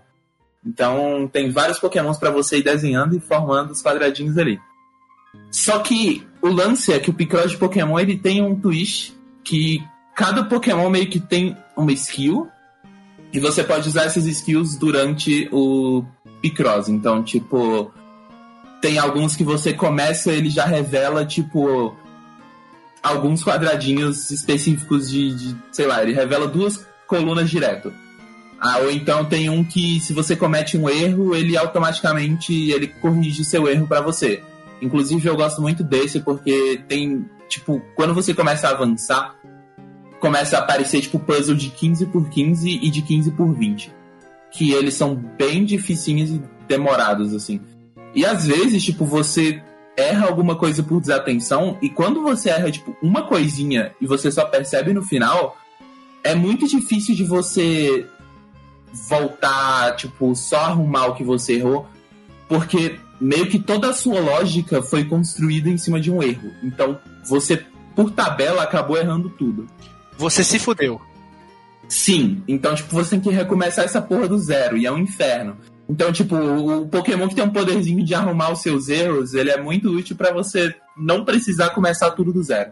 Então tem vários Pokémons para você ir desenhando e formando os quadradinhos ali. Só que o lance é que o Picross de Pokémon ele tem um twist que cada Pokémon meio que tem uma skill e você pode usar essas skills durante o Picross. Então, tipo, tem alguns que você começa, ele já revela, tipo, alguns quadradinhos específicos de, de sei lá, ele revela duas colunas direto. Ah, ou então tem um que se você comete um erro, ele automaticamente ele corrige o seu erro pra você. Inclusive eu gosto muito desse porque tem, tipo, quando você começa a avançar, começa a aparecer tipo puzzle de 15 por 15 e de 15 por 20, que eles são bem dificinhos e demorados assim. E às vezes, tipo, você erra alguma coisa por desatenção e quando você erra tipo uma coisinha e você só percebe no final, é muito difícil de você voltar, tipo, só arrumar o que você errou, porque meio que toda a sua lógica foi construída em cima de um erro. Então, você, por tabela, acabou errando tudo. Você se fudeu. Sim, então, tipo, você tem que recomeçar essa porra do zero, e é um inferno. Então, tipo, o Pokémon que tem um poderzinho de arrumar os seus erros, ele é muito útil pra você não precisar começar tudo do zero.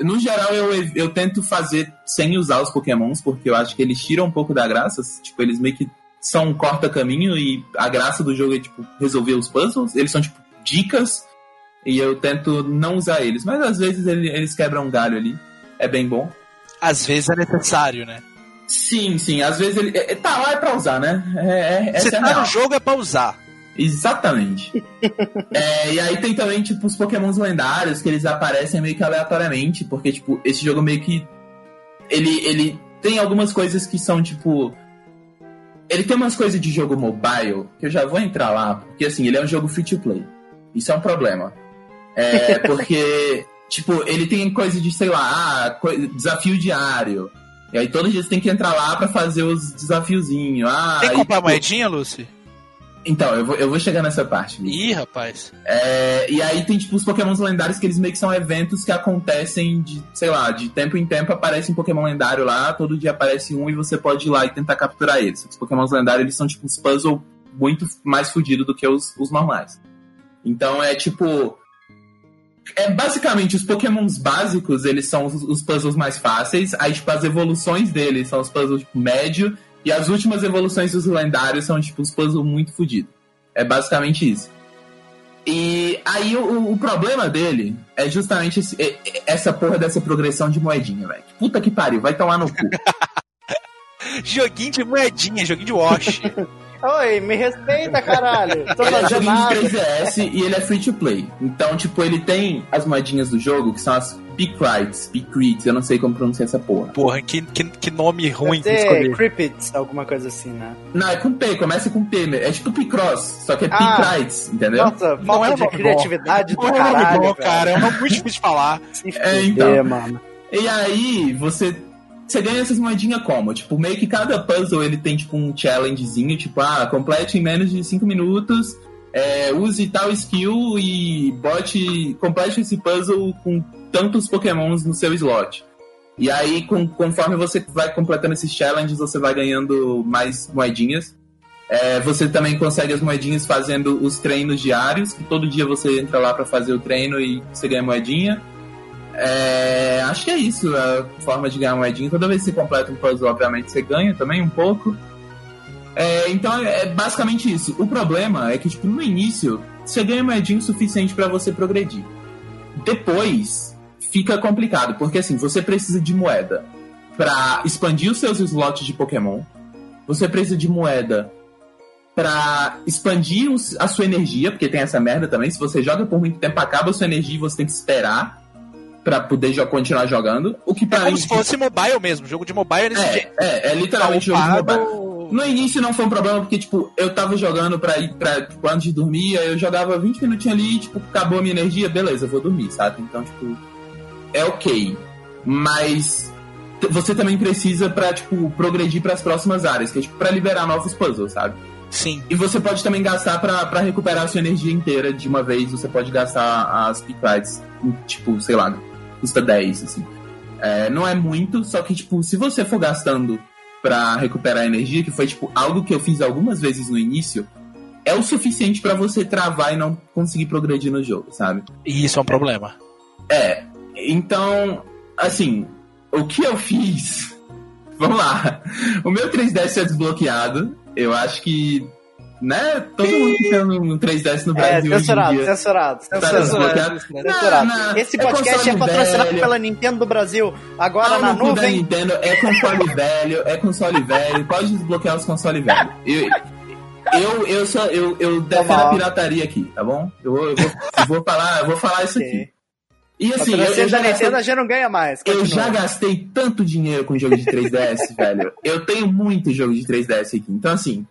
No geral, eu, eu tento fazer sem usar os Pokémons, porque eu acho que eles tiram um pouco da graça. Tipo, eles meio que são um corta-caminho e a graça do jogo é, tipo, resolver os puzzles. Eles são, tipo, dicas e eu tento não usar eles. Mas às vezes ele- eles quebram um galho ali. É bem bom. Às vezes é necessário, né? Sim, sim. Às vezes ele. é- tá lá é pra usar, né? É, é, Você é tá real. no jogo é pra usar. Exatamente. É, e aí tem também, tipo, os pokémons lendários que eles aparecem meio que aleatoriamente, porque, tipo, esse jogo meio que. Ele, ele tem algumas coisas que são, tipo. Ele tem umas coisas de jogo mobile, que eu já vou entrar lá, porque assim, ele é um jogo free to play. Isso é um problema. É, porque, tipo, ele tem coisa de, sei lá, ah, desafio diário. E aí todos os dias tem que entrar lá pra fazer os desafiozinhos. Ah, Tem que comprar tipo, moedinha, Lucy? Então, eu vou, eu vou chegar nessa parte. Vitor. Ih, rapaz. É, e aí tem, tipo, os pokémons lendários que eles meio que são eventos que acontecem de, sei lá, de tempo em tempo aparece um pokémon lendário lá, todo dia aparece um e você pode ir lá e tentar capturar eles. Os pokémons lendários, eles são, tipo, uns puzzles muito mais fodidos do que os, os normais. Então é, tipo... É basicamente, os pokémons básicos, eles são os, os puzzles mais fáceis, aí, tipo, as evoluções deles são os puzzles, tipo, médio, e as últimas evoluções dos lendários são, tipo, os puzzles muito fodidos. É basicamente isso. E aí o, o problema dele é justamente esse- é- essa porra dessa progressão de moedinha, velho. Puta que pariu, vai tomar no cu. Joguinho de moedinha, joguinho de wash. Oi, me respeita, caralho. Tô Ele é nada. de 3DS e ele é free to play. Então, tipo, ele tem as moedinhas do jogo, que são as Picrites, Picrites, eu não sei como pronunciar essa porra. Porra, que, que, que nome ruim que Deve ser escolher. Crippets, alguma coisa assim, né? Não, é com P, começa com P, é tipo Picross, só que é Ah. Picrites, entendeu? Nossa, Não falta é de nome bom. criatividade do Não é caralho, bom, velho. cara. É um nome muito difícil de falar. É, então. mano. E aí, você. Você ganha essas moedinhas como? Tipo, meio que cada puzzle ele tem tipo um challengezinho, tipo, ah, complete em menos de 5 minutos, é, use tal skill e bote. complete esse puzzle com tantos pokémons no seu slot. E aí, com- conforme você vai completando esses challenges, você vai ganhando mais moedinhas. É, você também consegue as moedinhas fazendo os treinos diários, que todo dia você entra lá pra fazer o treino e você ganha moedinha. É, acho que é isso a forma de ganhar moedinha. Toda vez que você completa um puzzle, obviamente você ganha também um pouco. É, então é basicamente isso. O problema é que, tipo, no início, você ganha moedinha o suficiente pra você progredir. Depois, fica complicado, porque assim, você precisa de moeda pra expandir os seus slots de Pokémon. Você precisa de moeda pra expandir os- a sua energia, porque tem essa merda também. Se você joga por muito tempo, acaba a sua energia e você tem que esperar pra poder jo- continuar jogando. O que É pra como mim. se fosse mobile mesmo. Jogo de mobile é desse jeito. É, é, é literalmente jogo de mobile. No início não foi um problema, porque, tipo, eu tava jogando pra ir pra, tipo, antes de dormir, aí eu jogava 20 minutinhos ali, tipo, acabou a minha energia, beleza, eu vou dormir, sabe? Então, tipo, é ok. Mas você também precisa pra, tipo, progredir pras próximas áreas, que é, tipo, pra liberar novos puzzles, sabe? Sim. E você pode também gastar pra, pra recuperar a sua energia inteira de uma vez. Você pode gastar as Picrites, tipo, sei lá, custa 10, assim. É, não é muito, só que, tipo, se você for gastando pra recuperar energia, que foi, tipo, algo que eu fiz algumas vezes no início, é o suficiente pra você travar e não conseguir progredir no jogo, sabe? E isso é um problema. É, então, assim, o que eu fiz? Vamos lá. O meu 3DS é desbloqueado. Eu acho que, né, todo mundo tem um 3DS no É, Brasil hoje em censurado, dia. censurado, Tá censurado. desbloqueado. Censurado. Não, não, Esse é podcast é console patrocinado velho. pela Nintendo do Brasil. Agora na no cu da nuvem. Nintendo é console velho, é console velho, pode desbloquear os consoles velhos. Eu, eu, eu, sou, eu, eu defendo bom. a pirataria aqui, tá bom? Eu vou, eu vou, eu vou falar, eu vou falar isso Ok. aqui. E assim, eu, eu já gastei, Nintendo gente não ganha mais. eu Continua. já gastei tanto dinheiro com jogo de 3DS, velho. Eu tenho muito jogo de 3DS aqui. Então, assim,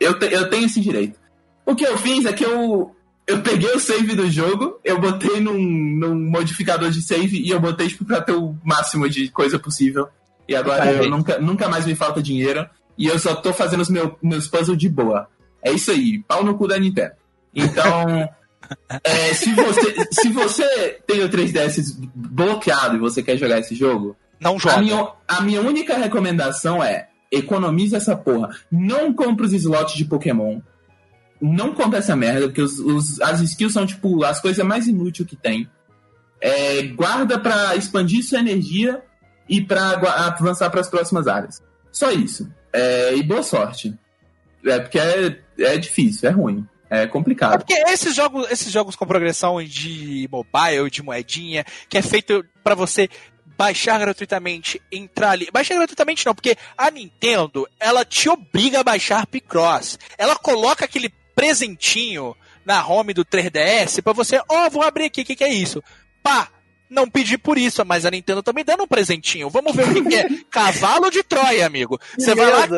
eu, te- eu tenho esse direito. O que eu fiz é que eu, eu peguei o save do jogo, eu botei num, num modificador de save e eu botei tipo, pra ter o máximo de coisa possível. E agora eu Parabéns. nunca, nunca mais me falta dinheiro. E eu só tô fazendo os meu, meus puzzles de boa. É isso aí, pau no cu da Nintendo. Então, é, se, você, se você tem o 3DS bloqueado e você quer jogar esse jogo, Não a joga. minha, a minha única recomendação é economize essa porra. Não compre os slots de Pokémon. Não compre essa merda, porque os, os- as skills são, tipo, as coisas mais inúteis que tem. É, guarda pra expandir sua energia e pra gua- avançar pras próximas áreas. Só isso. É, e boa sorte. É, porque é, é difícil, é ruim. É É complicado. porque esses jogos, esses jogos com progressão de mobile, de moedinha, que é feito pra você baixar gratuitamente, entrar ali. Baixar gratuitamente não, porque a Nintendo, ela te obriga a baixar Picross. Ela coloca aquele presentinho na home do 3DS pra você, ó, vou abrir aqui, o que, que é isso? Pá! Não pedi por isso, mas a Nintendo tá me dando um presentinho. Vamos ver o que, que é. Cavalo de Troia, amigo. Você vai lá,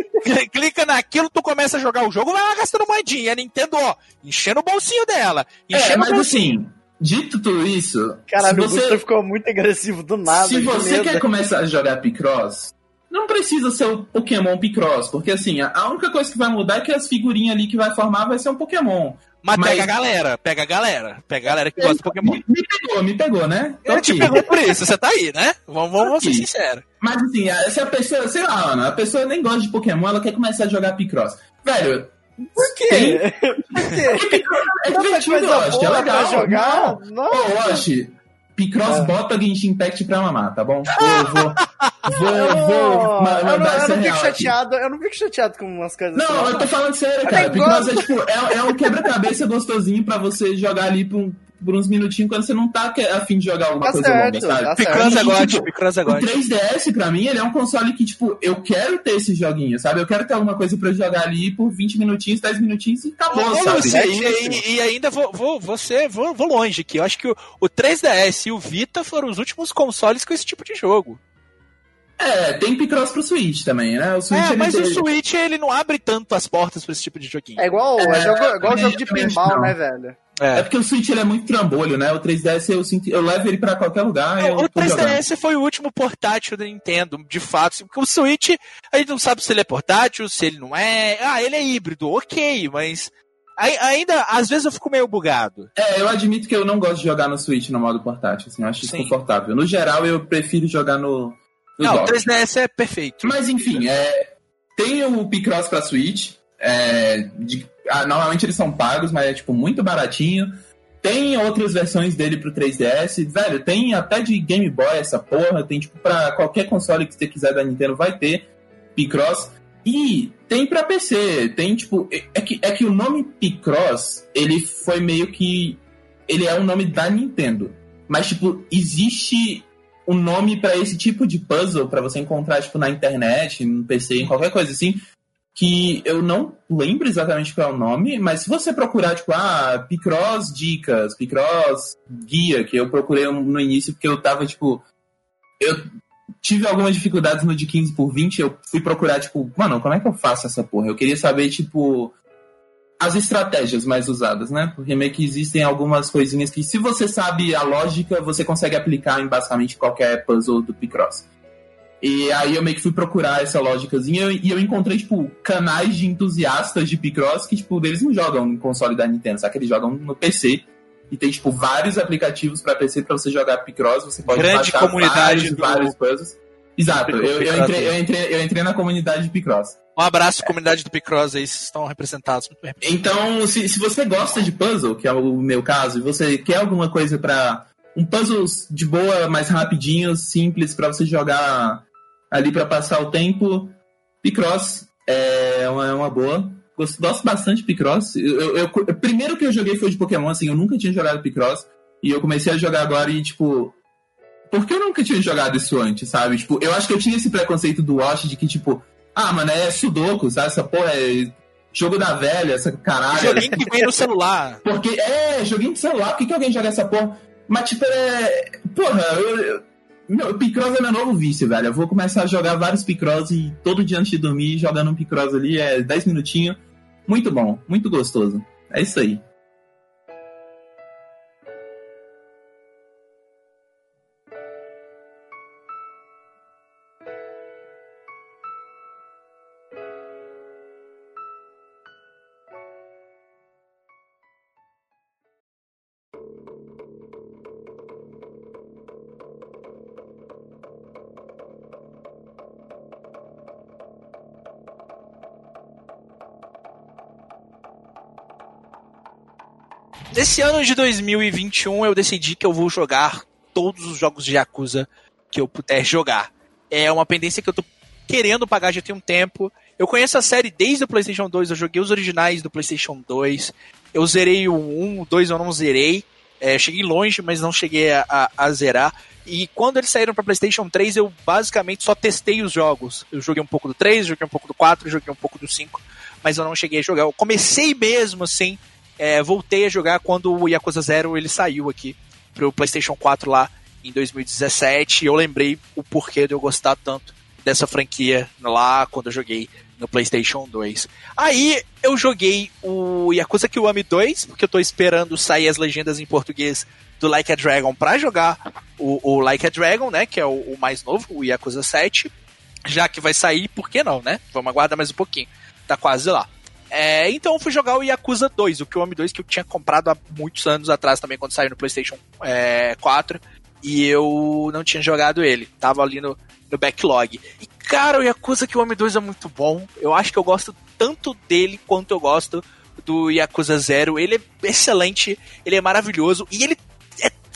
clica naquilo, tu começa a jogar o jogo, vai lá gastando moedinha. A Nintendo, ó, enchendo o bolsinho dela. Enchendo É, o mas bolsinho. assim, dito tudo isso, Caralho, se o você, Gusto ficou muito agressivo do nada. Se você medo. quer começar a jogar Picross, não precisa ser o Pokémon Picross, porque assim, a única coisa que vai mudar é que as figurinhas ali que vai formar vai ser um Pokémon. Mas, mas, pega a galera, pega a galera, pega a galera que gosta de Pokémon. Me, me, pegou, me pegou, né? Tô Ele aqui. te pegou por isso, você tá aí, né? Vamos, vamos ser sinceros. Mas assim, se a pessoa, sei lá, Ana, a pessoa nem gosta de Pokémon, ela quer começar a jogar Picross. Velho, por quê? Por quê? É divertido, eu acho, é legal. jogar? Não. Ô, Wash, Picross é. bota Genshin Impact pra mamar, tá bom? Vou, vou, vou, vou mandar eu não, eu não fico chateado, Eu não fico chateado com umas coisas Não, assim, eu tô falando sério, cara. Picross é tipo, é, é um quebra-cabeça gostosinho pra você jogar ali por um por uns minutinhos quando você não tá afim de jogar alguma tá coisa certo, longa, sabe? Tá Picross é tipo, é. O 3DS, pra mim, ele é um console que, tipo, eu quero ter esse joguinho, sabe? Eu quero ter alguma coisa pra jogar ali por 20 minutinhos, 10 minutinhos e acabou, sabe? Você, e, e, ainda vou, vou, você, vou, vou longe aqui. Eu acho que o, o 3DS e o Vita foram os últimos consoles com esse tipo de jogo. É, tem Picross pro Switch também, né? O Switch, é, mas o Switch ele não abre tanto as portas pra esse tipo de joguinho. É igual, é, é jogo, igual jogo de pinball, né, velho? É. é. porque o Switch ele é muito trambolho, né? O 3DS eu, sinto, eu levo ele para qualquer lugar. Não, o 3DS jogando. foi o último portátil da Nintendo, de fato. Porque o Switch, a gente não sabe se ele é portátil, se ele não é. Ah, ele é híbrido, ok, mas. Ainda, às vezes eu fico meio bugado. É, eu admito que eu não gosto de jogar no Switch no modo portátil, assim, eu acho desconfortável. No geral, eu prefiro jogar no. no não, o 3DS é perfeito. Mas enfim, é, tem o Picross pra Switch. É, de, ah, normalmente eles são pagos, mas é tipo muito baratinho. Tem outras versões dele pro 3DS, velho, tem até de Game Boy essa porra, tem tipo pra qualquer console que você quiser da Nintendo vai ter Picross. E tem pra PC, tem tipo, é, é que, é que o nome Picross, ele foi meio que, ele é o nome da Nintendo. Mas tipo, existe um nome para esse tipo de puzzle para você encontrar tipo na internet, no PC, em qualquer coisa assim, que eu não lembro exatamente qual é o nome, mas se você procurar, tipo, ah, Picross Dicas, Picross Guia, que eu procurei no início porque eu tava, tipo. Eu tive algumas dificuldades no de 15 por 20, eu fui procurar, tipo, mano, como é que eu faço essa porra? Eu queria saber, tipo, as estratégias mais usadas, né? Porque meio que existem algumas coisinhas que, se você sabe a lógica, você consegue aplicar em basicamente qualquer puzzle do Picross. E aí eu meio que fui procurar essa lógicazinha e eu encontrei, tipo, canais de entusiastas de Picross que, tipo, eles não jogam no console da Nintendo, sabe? Que eles jogam no PC. E tem, tipo, vários aplicativos para PC para você jogar Picross. Você pode Grande baixar comunidade vários, do... vários puzzles. Exato, eu, eu, entrei, eu, entrei, eu entrei na comunidade de Picross. Um abraço, comunidade do Picross aí, vocês estão representados muito bem. Então, se, se você gosta de puzzle, que é o meu caso, e você quer alguma coisa para um puzzle de boa, mais rapidinho, simples, para você jogar ali para passar o tempo. Picross é uma, é uma boa. Gosto, gosto bastante de Picross. Eu, eu, eu, primeiro que eu joguei foi de Pokémon, assim, eu nunca tinha jogado Picross. E eu comecei a jogar agora e, tipo. Por que eu nunca tinha jogado isso antes, sabe? Tipo, eu acho que eu tinha esse preconceito do Watch de que, tipo, ah, mano, é Sudoku, sabe? Essa porra é jogo da velha, essa caralho. Joguinho que vem no celular. Porque, é, joguinho de celular, por que, que alguém joga essa porra? Mas, tipo, é. Porra, eu, eu meu, Picross é meu novo vício, velho. Eu vou começar a jogar vários Picross e todo dia antes de dormir, jogando um Picross ali, é 10 minutinhos. Muito bom, muito gostoso. É isso aí. Esse ano de 2021 eu decidi que eu vou jogar todos os jogos de Yakuza que eu puder jogar. É uma pendência que eu tô querendo pagar já tem um tempo. Eu conheço a série desde o PlayStation 2, eu joguei os originais do PlayStation 2. Eu zerei o 1, o 2 eu não zerei. É, cheguei longe, mas não cheguei a, a, a zerar. E quando eles saíram para PlayStation 3, eu basicamente só testei os jogos. Eu joguei um pouco do 3, joguei um pouco do 4, joguei um pouco do 5, mas eu não cheguei a jogar. Eu comecei mesmo assim é, voltei a jogar quando o Yakuza Zero ele saiu aqui pro PlayStation 4 lá em 2017 e eu lembrei o porquê de eu gostar tanto dessa franquia lá quando eu joguei no PlayStation 2. Aí eu joguei o Yakuza Kiwami 2, porque eu tô esperando sair as legendas em português do Like a Dragon para jogar o, o, Like a Dragon, né, que é o, o, mais novo, o Yakuza 7. já que vai sair, por que não, né? Vamos aguardar mais um pouquinho. Tá quase lá. É, então eu fui jogar o Yakuza 2, o Kiwami 2 que eu tinha comprado há muitos anos atrás também, quando saiu no PlayStation é, 4. E eu não tinha jogado ele. Tava ali no, no backlog. E cara, o Yakuza Kiwami 2 é muito bom. Eu acho que eu gosto tanto dele quanto eu gosto do Yakuza Zero. Ele é excelente, ele é maravilhoso e ele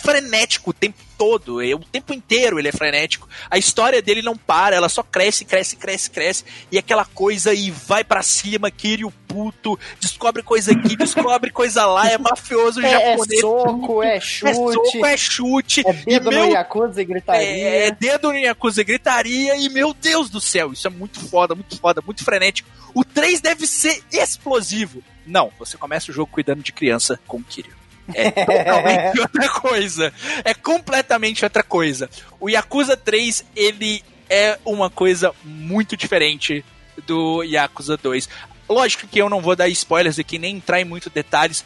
frenético o tempo todo, é, o tempo inteiro ele é frenético. A história dele não para, ela só cresce, cresce, cresce, cresce, e aquela coisa e vai para cima, Kiryu puto, descobre coisa aqui, descobre coisa lá, é mafioso é, japonês. É soco, é chute. É soco, é chute. É dedo meu, no Yakuza e gritaria. É, é dedo no Yakuza e gritaria, e meu Deus do céu, isso é muito foda, muito foda, muito frenético. O 3 deve ser explosivo. Não, você começa o jogo cuidando de criança com o Kiryu. É totalmente outra coisa. É completamente outra coisa. O Yakuza 3, ele é uma coisa muito diferente do Yakuza 2. Lógico que eu não vou dar spoilers aqui, nem entrar em muitos detalhes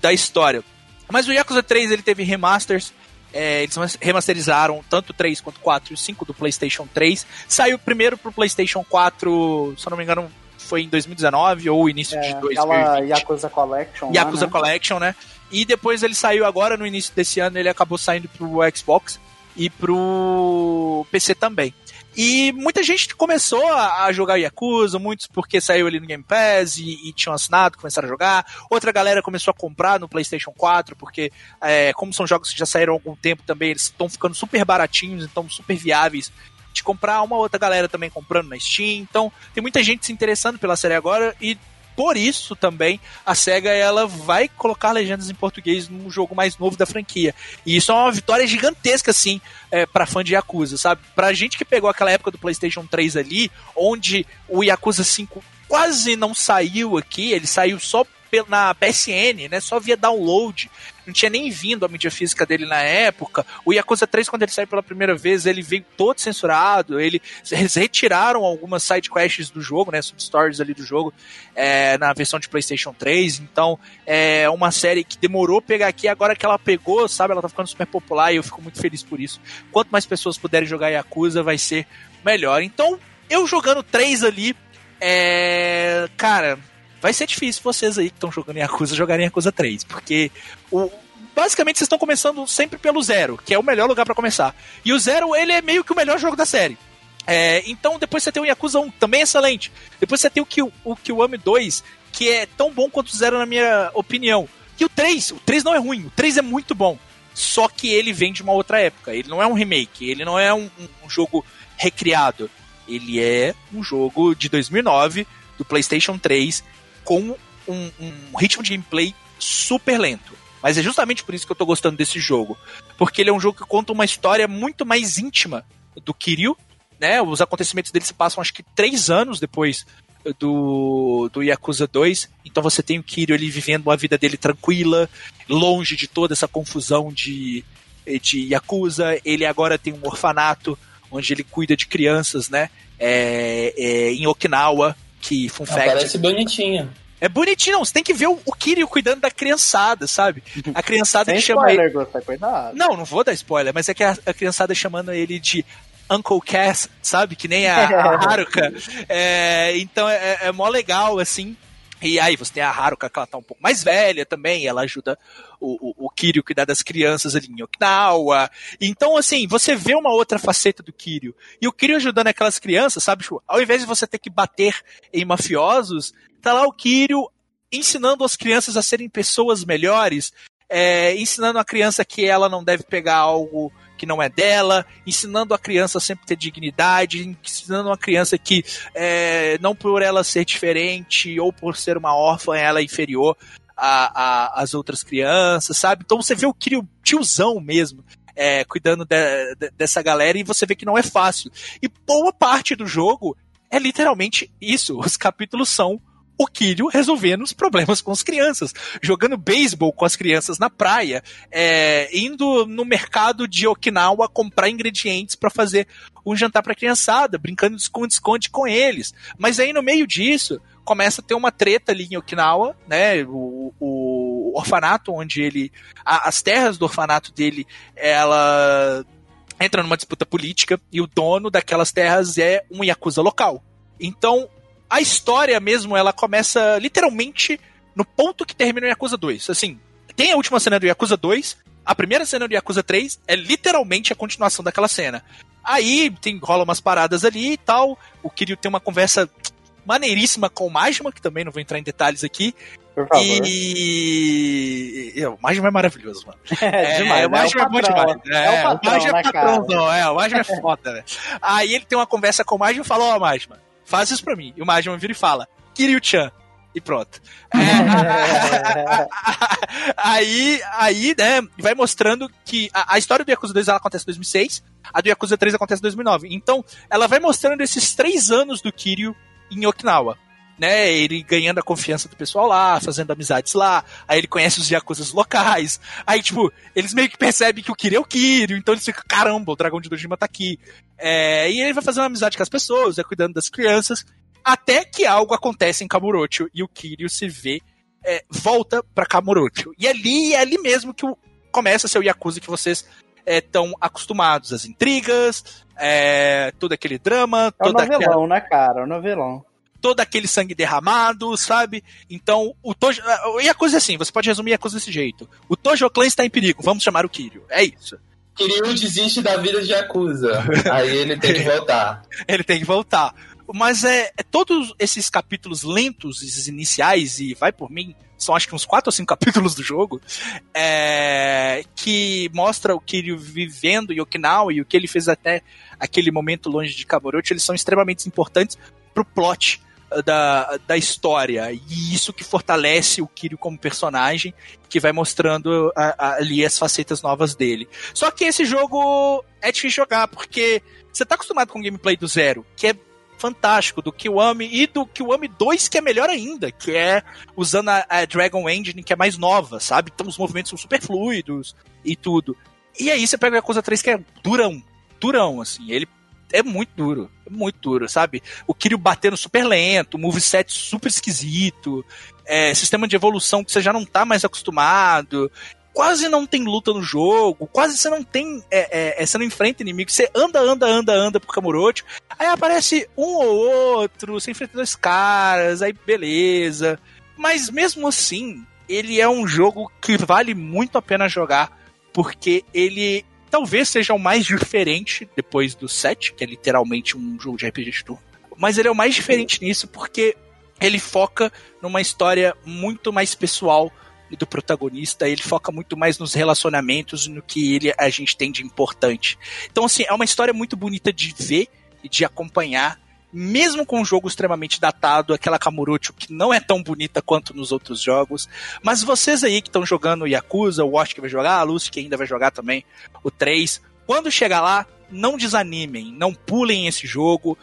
da história. Mas o Yakuza 3, ele teve remasters. É, eles remasterizaram tanto o 3 quanto o 4 e o 5 do PlayStation 3. Saiu primeiro pro PlayStation 4, se eu não me engano, foi em 2019 ou início é, de 2020. Aquela Yakuza Collection. Yakuza lá, né? Collection, né? E depois ele saiu agora, no início desse ano, ele acabou saindo pro Xbox e pro PC também. E muita gente começou a, jogar Yakuza, muitos porque saiu ali no Game Pass e, e tinham assinado, começaram a jogar. Outra galera começou a comprar no PlayStation 4, porque, é, como são jogos que já saíram há algum tempo também, eles estão ficando super baratinhos, então super viáveis comprar. Uma outra galera também comprando na Steam. Então, tem muita gente se interessando pela série agora e por isso também a SEGA ela vai colocar legendas em português no jogo mais novo da franquia. E isso é uma vitória gigantesca, assim, é, para fã de Yakuza, sabe? Pra gente que pegou aquela época do PlayStation 3 ali, onde o Yakuza 5 quase não saiu aqui, ele saiu só na PSN, né? Só via download. Não tinha nem vindo a mídia física dele na época. O Yakuza 3, quando ele saiu pela primeira vez, ele veio todo censurado. Ele, eles retiraram algumas side quests do jogo, né? Substories ali do jogo, é, na versão de PlayStation 3. Então, é uma série que demorou pegar aqui. Agora que ela pegou, sabe? Ela tá ficando super popular e eu fico muito feliz por isso. Quanto mais pessoas puderem jogar Yakuza, vai ser melhor. Então, eu jogando 3 ali, é. Cara, vai ser difícil vocês aí que estão jogando Yakuza jogarem Yakuza 3, porque o, basicamente vocês estão começando sempre pelo zero, que é o melhor lugar para começar. E o zero, ele é meio que o melhor jogo da série. É, então depois você tem o Yakuza 1, também excelente. Depois você tem o, Kill, o Kiwami 2, que é tão bom quanto o zero na minha opinião. E o 3, o 3 não é ruim, o 3 é muito bom. Só que ele vem de uma outra época. Ele não é um remake, ele não é um, um jogo recriado. Ele é um jogo de 2009, do PlayStation 3, com um, um ritmo de gameplay super lento. Mas é justamente por isso que eu tô gostando desse jogo. Porque ele é um jogo que conta uma história muito mais íntima do Kiryu, né? Os acontecimentos dele se passam acho que três anos depois do, do Yakuza 2. Então você tem o Kiryu ele vivendo uma vida dele tranquila, longe de toda essa confusão de, de Yakuza. Ele agora tem um orfanato onde ele cuida de crianças, né? É, é, em Okinawa que Fun Fact. Parece bonitinho. É bonitinho, não. Você tem que ver o, o Kiryu cuidando da criançada, sabe? A criançada que chama spoiler, ele. Tá cuidado. Não, não vou dar spoiler, mas é que a, a criançada chamando ele de Uncle Cass, sabe? Que nem a, a Haruka. É, então é, é mó legal, assim. E aí você tem a Haruka, que ela tá um pouco mais velha também, ela ajuda o, o, o Kiryu cuidar das crianças ali em Okinawa. Então, assim, você vê uma outra faceta do Kiryu. E o Kiryu ajudando aquelas crianças, sabe? Tipo, ao invés de você ter que bater em mafiosos, tá lá o Kiryu ensinando as crianças a serem pessoas melhores, é, ensinando a criança que ela não deve pegar algo que não é dela, ensinando a criança a sempre ter dignidade, ensinando a criança que é, não por ela ser diferente ou por ser uma órfã ela é inferior às outras crianças, sabe? Então você vê o tiozão mesmo. É, cuidando de, de, dessa galera e você vê que não é fácil. E boa parte do jogo é literalmente isso. Os capítulos são o Kiryu resolvendo os problemas com as crianças, jogando beisebol com as crianças na praia, é, indo no mercado de Okinawa comprar ingredientes para fazer um jantar para criançada, brincando de esconde-esconde com eles. Mas aí no meio disso começa a ter uma treta ali em Okinawa, né? O, o orfanato onde ele, a, as terras do orfanato dele, ela entra numa disputa política e o dono daquelas terras é um Yakuza local. Então, a história mesmo, ela começa literalmente no ponto que termina o Yakuza 2. Assim, tem a última cena do Yakuza 2, a primeira cena do Yakuza 3 é literalmente a continuação daquela cena. Aí tem, rola umas paradas ali e tal. O Kiryu tem uma conversa maneiríssima com o Majima, que também não vou entrar em detalhes aqui. Por favor. E... e- O Majima é maravilhoso, mano. É, demais. o Majima é, bom demais. É, o patrão, Majima né, é cara? patrãozão, é, o Majima é foda, velho. Aí ele tem uma conversa com o Majima e fala, ó, Majima, faz isso pra mim. E o Majima vira e fala, Kiryu-chan. E pronto. É, aí, aí, né, vai mostrando que a, a história do Yakuza 2 ela acontece em 2006, a do Yakuza 3 acontece em 2009. Então, ela vai mostrando esses três anos do Kiryu em Okinawa. Né, ele ganhando a confiança do pessoal lá, fazendo amizades lá, aí ele conhece os Yakuzas locais, aí, tipo, eles meio que percebem que o Kiryu é o Kiryu, então eles ficam, caramba, o dragão de Dojima tá aqui. É, e ele vai fazendo amizade com as pessoas, vai cuidando das crianças, até que algo acontece em Kamurocho e o Kiryu se vê, é, volta pra Kamurocho. E ali é ali mesmo que o, começa a ser o Yakuza que vocês estão acostumados. As intrigas, é, todo aquele drama, É o toda aquela, novelão, né, cara? É o novelão. Todo aquele sangue derramado, sabe? Então, o Tojo. O Yakuza é assim, você pode resumir Yakuza desse jeito. O Tojo Clan está em perigo, vamos chamar o Kiryu. É isso. Kiryu desiste da vida de Yakuza. Aí ele tem que voltar. Ele tem que voltar. Mas é, é todos esses capítulos lentos, esses iniciais, e vai por mim, são acho que uns quatro ou cinco capítulos do jogo, é, que mostra o Kiryu vivendo em Okinawa e o que ele fez até aquele momento longe de Kamurocho, eles são extremamente importantes pro plot da, da história. E isso que fortalece o Kiryu como personagem, que vai mostrando a- a- ali as facetas novas dele. Só que esse jogo é difícil jogar, porque você tá acostumado com o gameplay do zero, que é fantástico, do Kiwami e do Kiwami 2, que é melhor ainda, que é usando a, a Dragon Engine, que é mais nova, sabe? Então os movimentos são super fluidos e tudo. E aí você pega a coisa 3 que é durão, durão, assim, ele é muito duro, é muito duro, sabe? O Kiryu batendo super lento, moveset super esquisito, é, sistema de evolução que você já não tá mais acostumado, quase não tem luta no jogo, quase você não tem. É, é, você não enfrenta inimigo, você anda, anda, anda, anda por Kamurocho, aí aparece um ou outro, você enfrenta dois caras, aí beleza. Mas mesmo assim, ele é um jogo que vale muito a pena jogar, porque ele talvez seja o mais diferente depois do 7, que é literalmente um jogo de RPG de turno. Mas ele é o mais diferente nisso porque ele foca numa história muito mais pessoal do protagonista, ele foca muito mais nos relacionamentos no que ele a gente tem de importante. Então assim, é uma história muito bonita de ver e de acompanhar, mesmo com um jogo extremamente datado, aquela Kamurocho que não é tão bonita quanto nos outros jogos, mas vocês aí que estão jogando Yakuza, o Wash que vai jogar, a Lucy que ainda vai jogar também, o 3, quando chegar lá, não desanimem, não pulem esse jogo.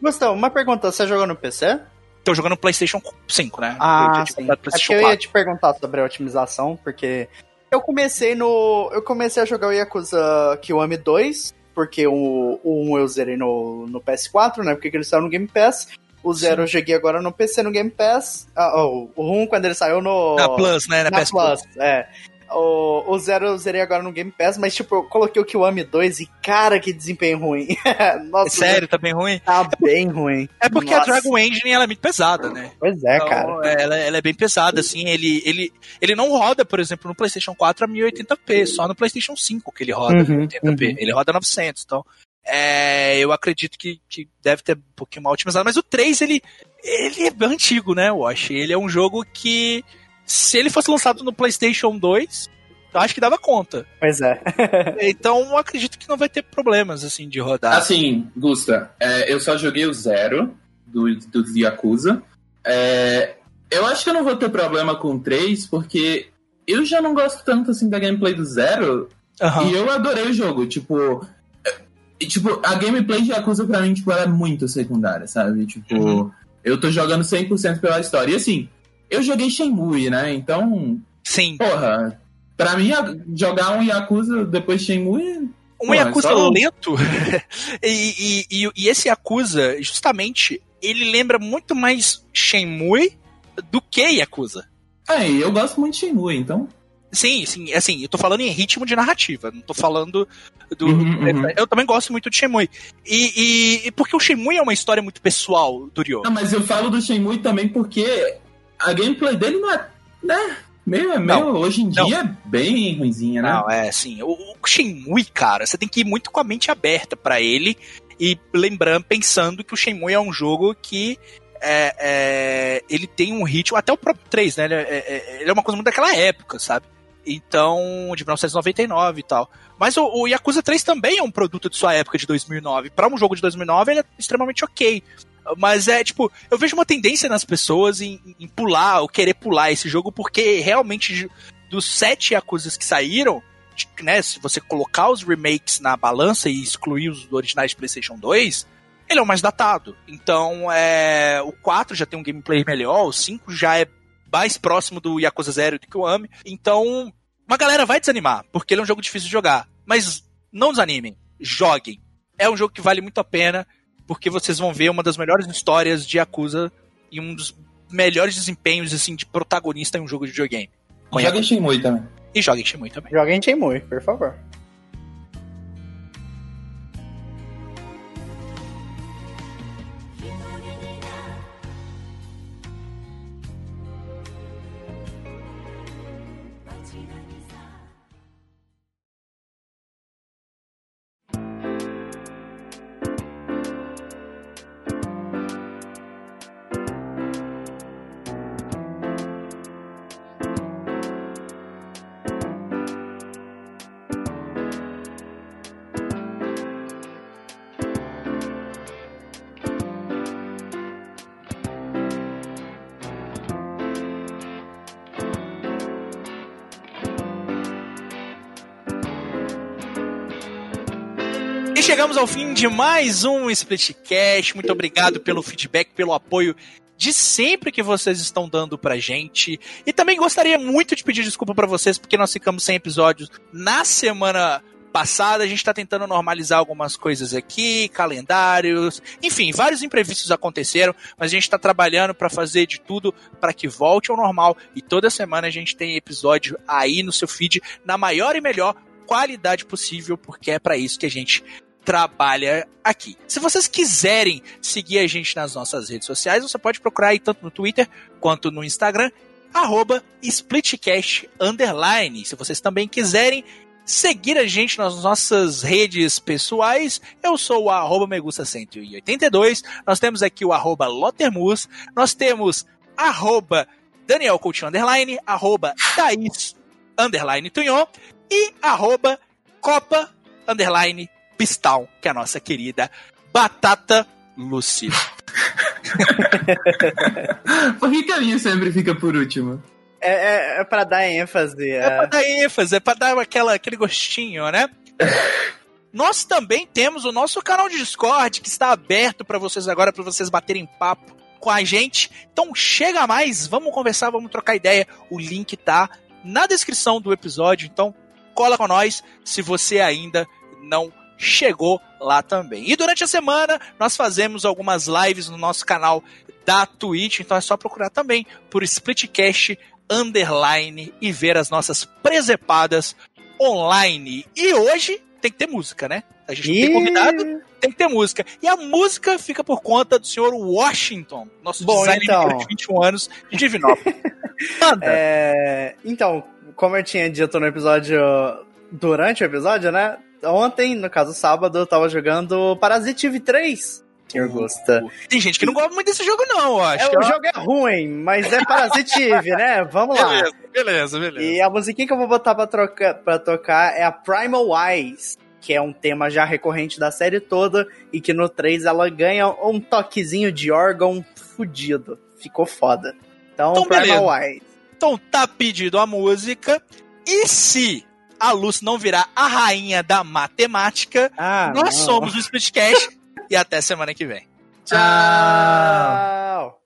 Gustavo, uma pergunta, você jogou no PC? Tô jogando no PlayStation 5, né? Eu Ah, tinha sim. É porque eu ia 4. te perguntar sobre a otimização, porque eu comecei no. Eu comecei a jogar o Yakuza Kiwami 2, porque o, o 1 eu zerei no, no PS4, né? Porque ele saiu no Game Pass. O 0 eu joguei agora no PC no Game Pass. Ah, oh, o 1 quando ele saiu no. Na Plus, né? Na, na PS Plus, é. O, o Zero eu zerei agora no Game Pass, mas tipo, eu coloquei o Kiwami 2 e cara, que desempenho ruim. Nossa, Sério, tá bem ruim? tá bem ruim. É porque a Nossa. Dragon Engine ela é muito pesada, né? Pois é, Então, cara. Ela, ela é bem pesada, assim. Ele, ele, ele não roda, por exemplo, no PlayStation 4 a 1080p, só no PlayStation 5 que ele roda Uhum, 1080p. uhum. Ele roda 900, então. É, eu acredito que, que deve ter um pouquinho mal otimizado, mas o 3 ele, ele é bem antigo, né, Wash? Ele é um jogo que, se ele fosse lançado no PlayStation 2, eu acho que dava conta. Pois é. Então eu acredito que não vai ter problemas, assim, de rodar. Assim, Gusta, é, eu só joguei o zero do, do Yakuza. É, eu acho que eu não vou ter problema com o 3, porque eu já não gosto tanto assim da gameplay do zero. Aham. E eu adorei o jogo. Tipo, é, e, tipo a gameplay de Yakuza pra mim tipo, ela é muito secundária, sabe? Tipo, Uhum. eu tô jogando 100% pela história. E assim, eu joguei Shenmue, né? Então, Sim. porra, pra mim jogar um Yakuza depois de Shenmue Um Yakuza só- lento. e, e, e, esse Yakuza, justamente, ele lembra muito mais Shenmue do que Yakuza. É, eu gosto muito de Shenmue, então. Sim, sim, assim, eu tô falando em ritmo de narrativa, não tô falando do. Uhum, uhum. Eu também gosto muito de Shenmue. E, e, e porque o Shenmue é uma história muito pessoal do Ryo. Não, mas eu falo do Shenmue também porque a gameplay dele não é. Né? Meio, meio Não, hoje em não. dia é bem ruimzinha, né? Não, é assim, o, o Shenmue, cara, você tem que ir muito com a mente aberta pra ele e lembrando, pensando que o Shenmue é um jogo que é, é, ele tem um ritmo, até o próprio 3, né? Ele é, é- ele é uma coisa muito daquela época, sabe? Então, de 1999 e tal. Mas o, o Yakuza 3 também é um produto de sua época de 2009. Pra um jogo de 2009, ele é extremamente ok. Mas é tipo, eu vejo uma tendência nas pessoas em, em pular, ou querer pular esse jogo, porque realmente dos sete Yakuzas que saíram, né, se você colocar os remakes na balança e excluir os originais de PlayStation 2, ele é o mais datado. Então, é, o 4 já tem um gameplay melhor, o 5 já é mais próximo do Yakuza Zero do que o Ame. Então, uma galera vai desanimar, porque ele é um jogo difícil de jogar. Mas não desanimem, joguem. É um jogo que vale muito a pena, porque vocês vão ver uma das melhores histórias de Yakuza e um dos melhores desempenhos assim de protagonista em um jogo de videogame. Joga em Shenmue também. E joguem Shenmue também. Joga em Shenmue, por favor. Chegamos ao fim de mais um Splitcast. Muito obrigado pelo feedback, pelo apoio de sempre que vocês estão dando pra gente. E também gostaria muito de pedir desculpa pra vocês porque nós ficamos sem episódios na semana passada. A gente tá tentando normalizar algumas coisas aqui, calendários, enfim, vários imprevistos aconteceram, mas a gente tá trabalhando pra fazer de tudo para que volte ao normal e toda semana a gente tem episódio aí no seu feed na maior e melhor qualidade possível, porque é pra isso que a gente trabalha aqui. Se vocês quiserem seguir a gente nas nossas redes sociais, você pode procurar aí tanto no Twitter quanto no Instagram, arroba Splitcast Underline. Se vocês também quiserem seguir a gente nas nossas redes pessoais, eu sou o arroba Megusta182, nós temos aqui o arroba Lotermus, nós temos arroba Daniel Coutinho Underline, arroba Thaís Underline Tunhon e arroba Copa Underline Pistal, que é a nossa querida Batata Lucy. Por que, que a minha sempre fica por último? É, é, é pra dar ênfase. É pra É. dar ênfase, é pra dar aquela, aquele gostinho, né? Nós também temos o nosso canal de Discord que está aberto para vocês agora, para vocês baterem papo com a gente. Então chega mais, vamos conversar, vamos trocar ideia. O link tá na descrição do episódio, então cola com nós se você ainda não chegou lá também. E durante a semana nós fazemos algumas lives no nosso canal da Twitch, então é só procurar também por Splitcast underline e ver as nossas presepadas online. E hoje tem que ter música, né? A gente não tem convidado, tem que ter música. E a música fica por conta do senhor Washington, nosso Bom, designer então. de 21 anos de Divinópolis. Manda. É, então, como eu tinha dito no episódio. Durante o episódio, né? Ontem, no caso sábado, eu tava jogando Parasitive 3. Senhor Gusta. Tem gente que não gosta muito desse jogo, não, eu acho. É, o jogo é ruim, mas é Parasitive, né? Vamos lá. Beleza, beleza, beleza. E a musiquinha que eu vou botar pra, troca, pra tocar é a Primal Wise, que é um tema já recorrente da série toda, e que no 3 ela ganha um toquezinho de órgão fudido. Ficou foda. Então, Então, Primal Wise. Então tá pedido a música. E se a Luz não virar a rainha da matemática, Ah, nós não. somos o Splitcast. e até semana que vem. Tchau!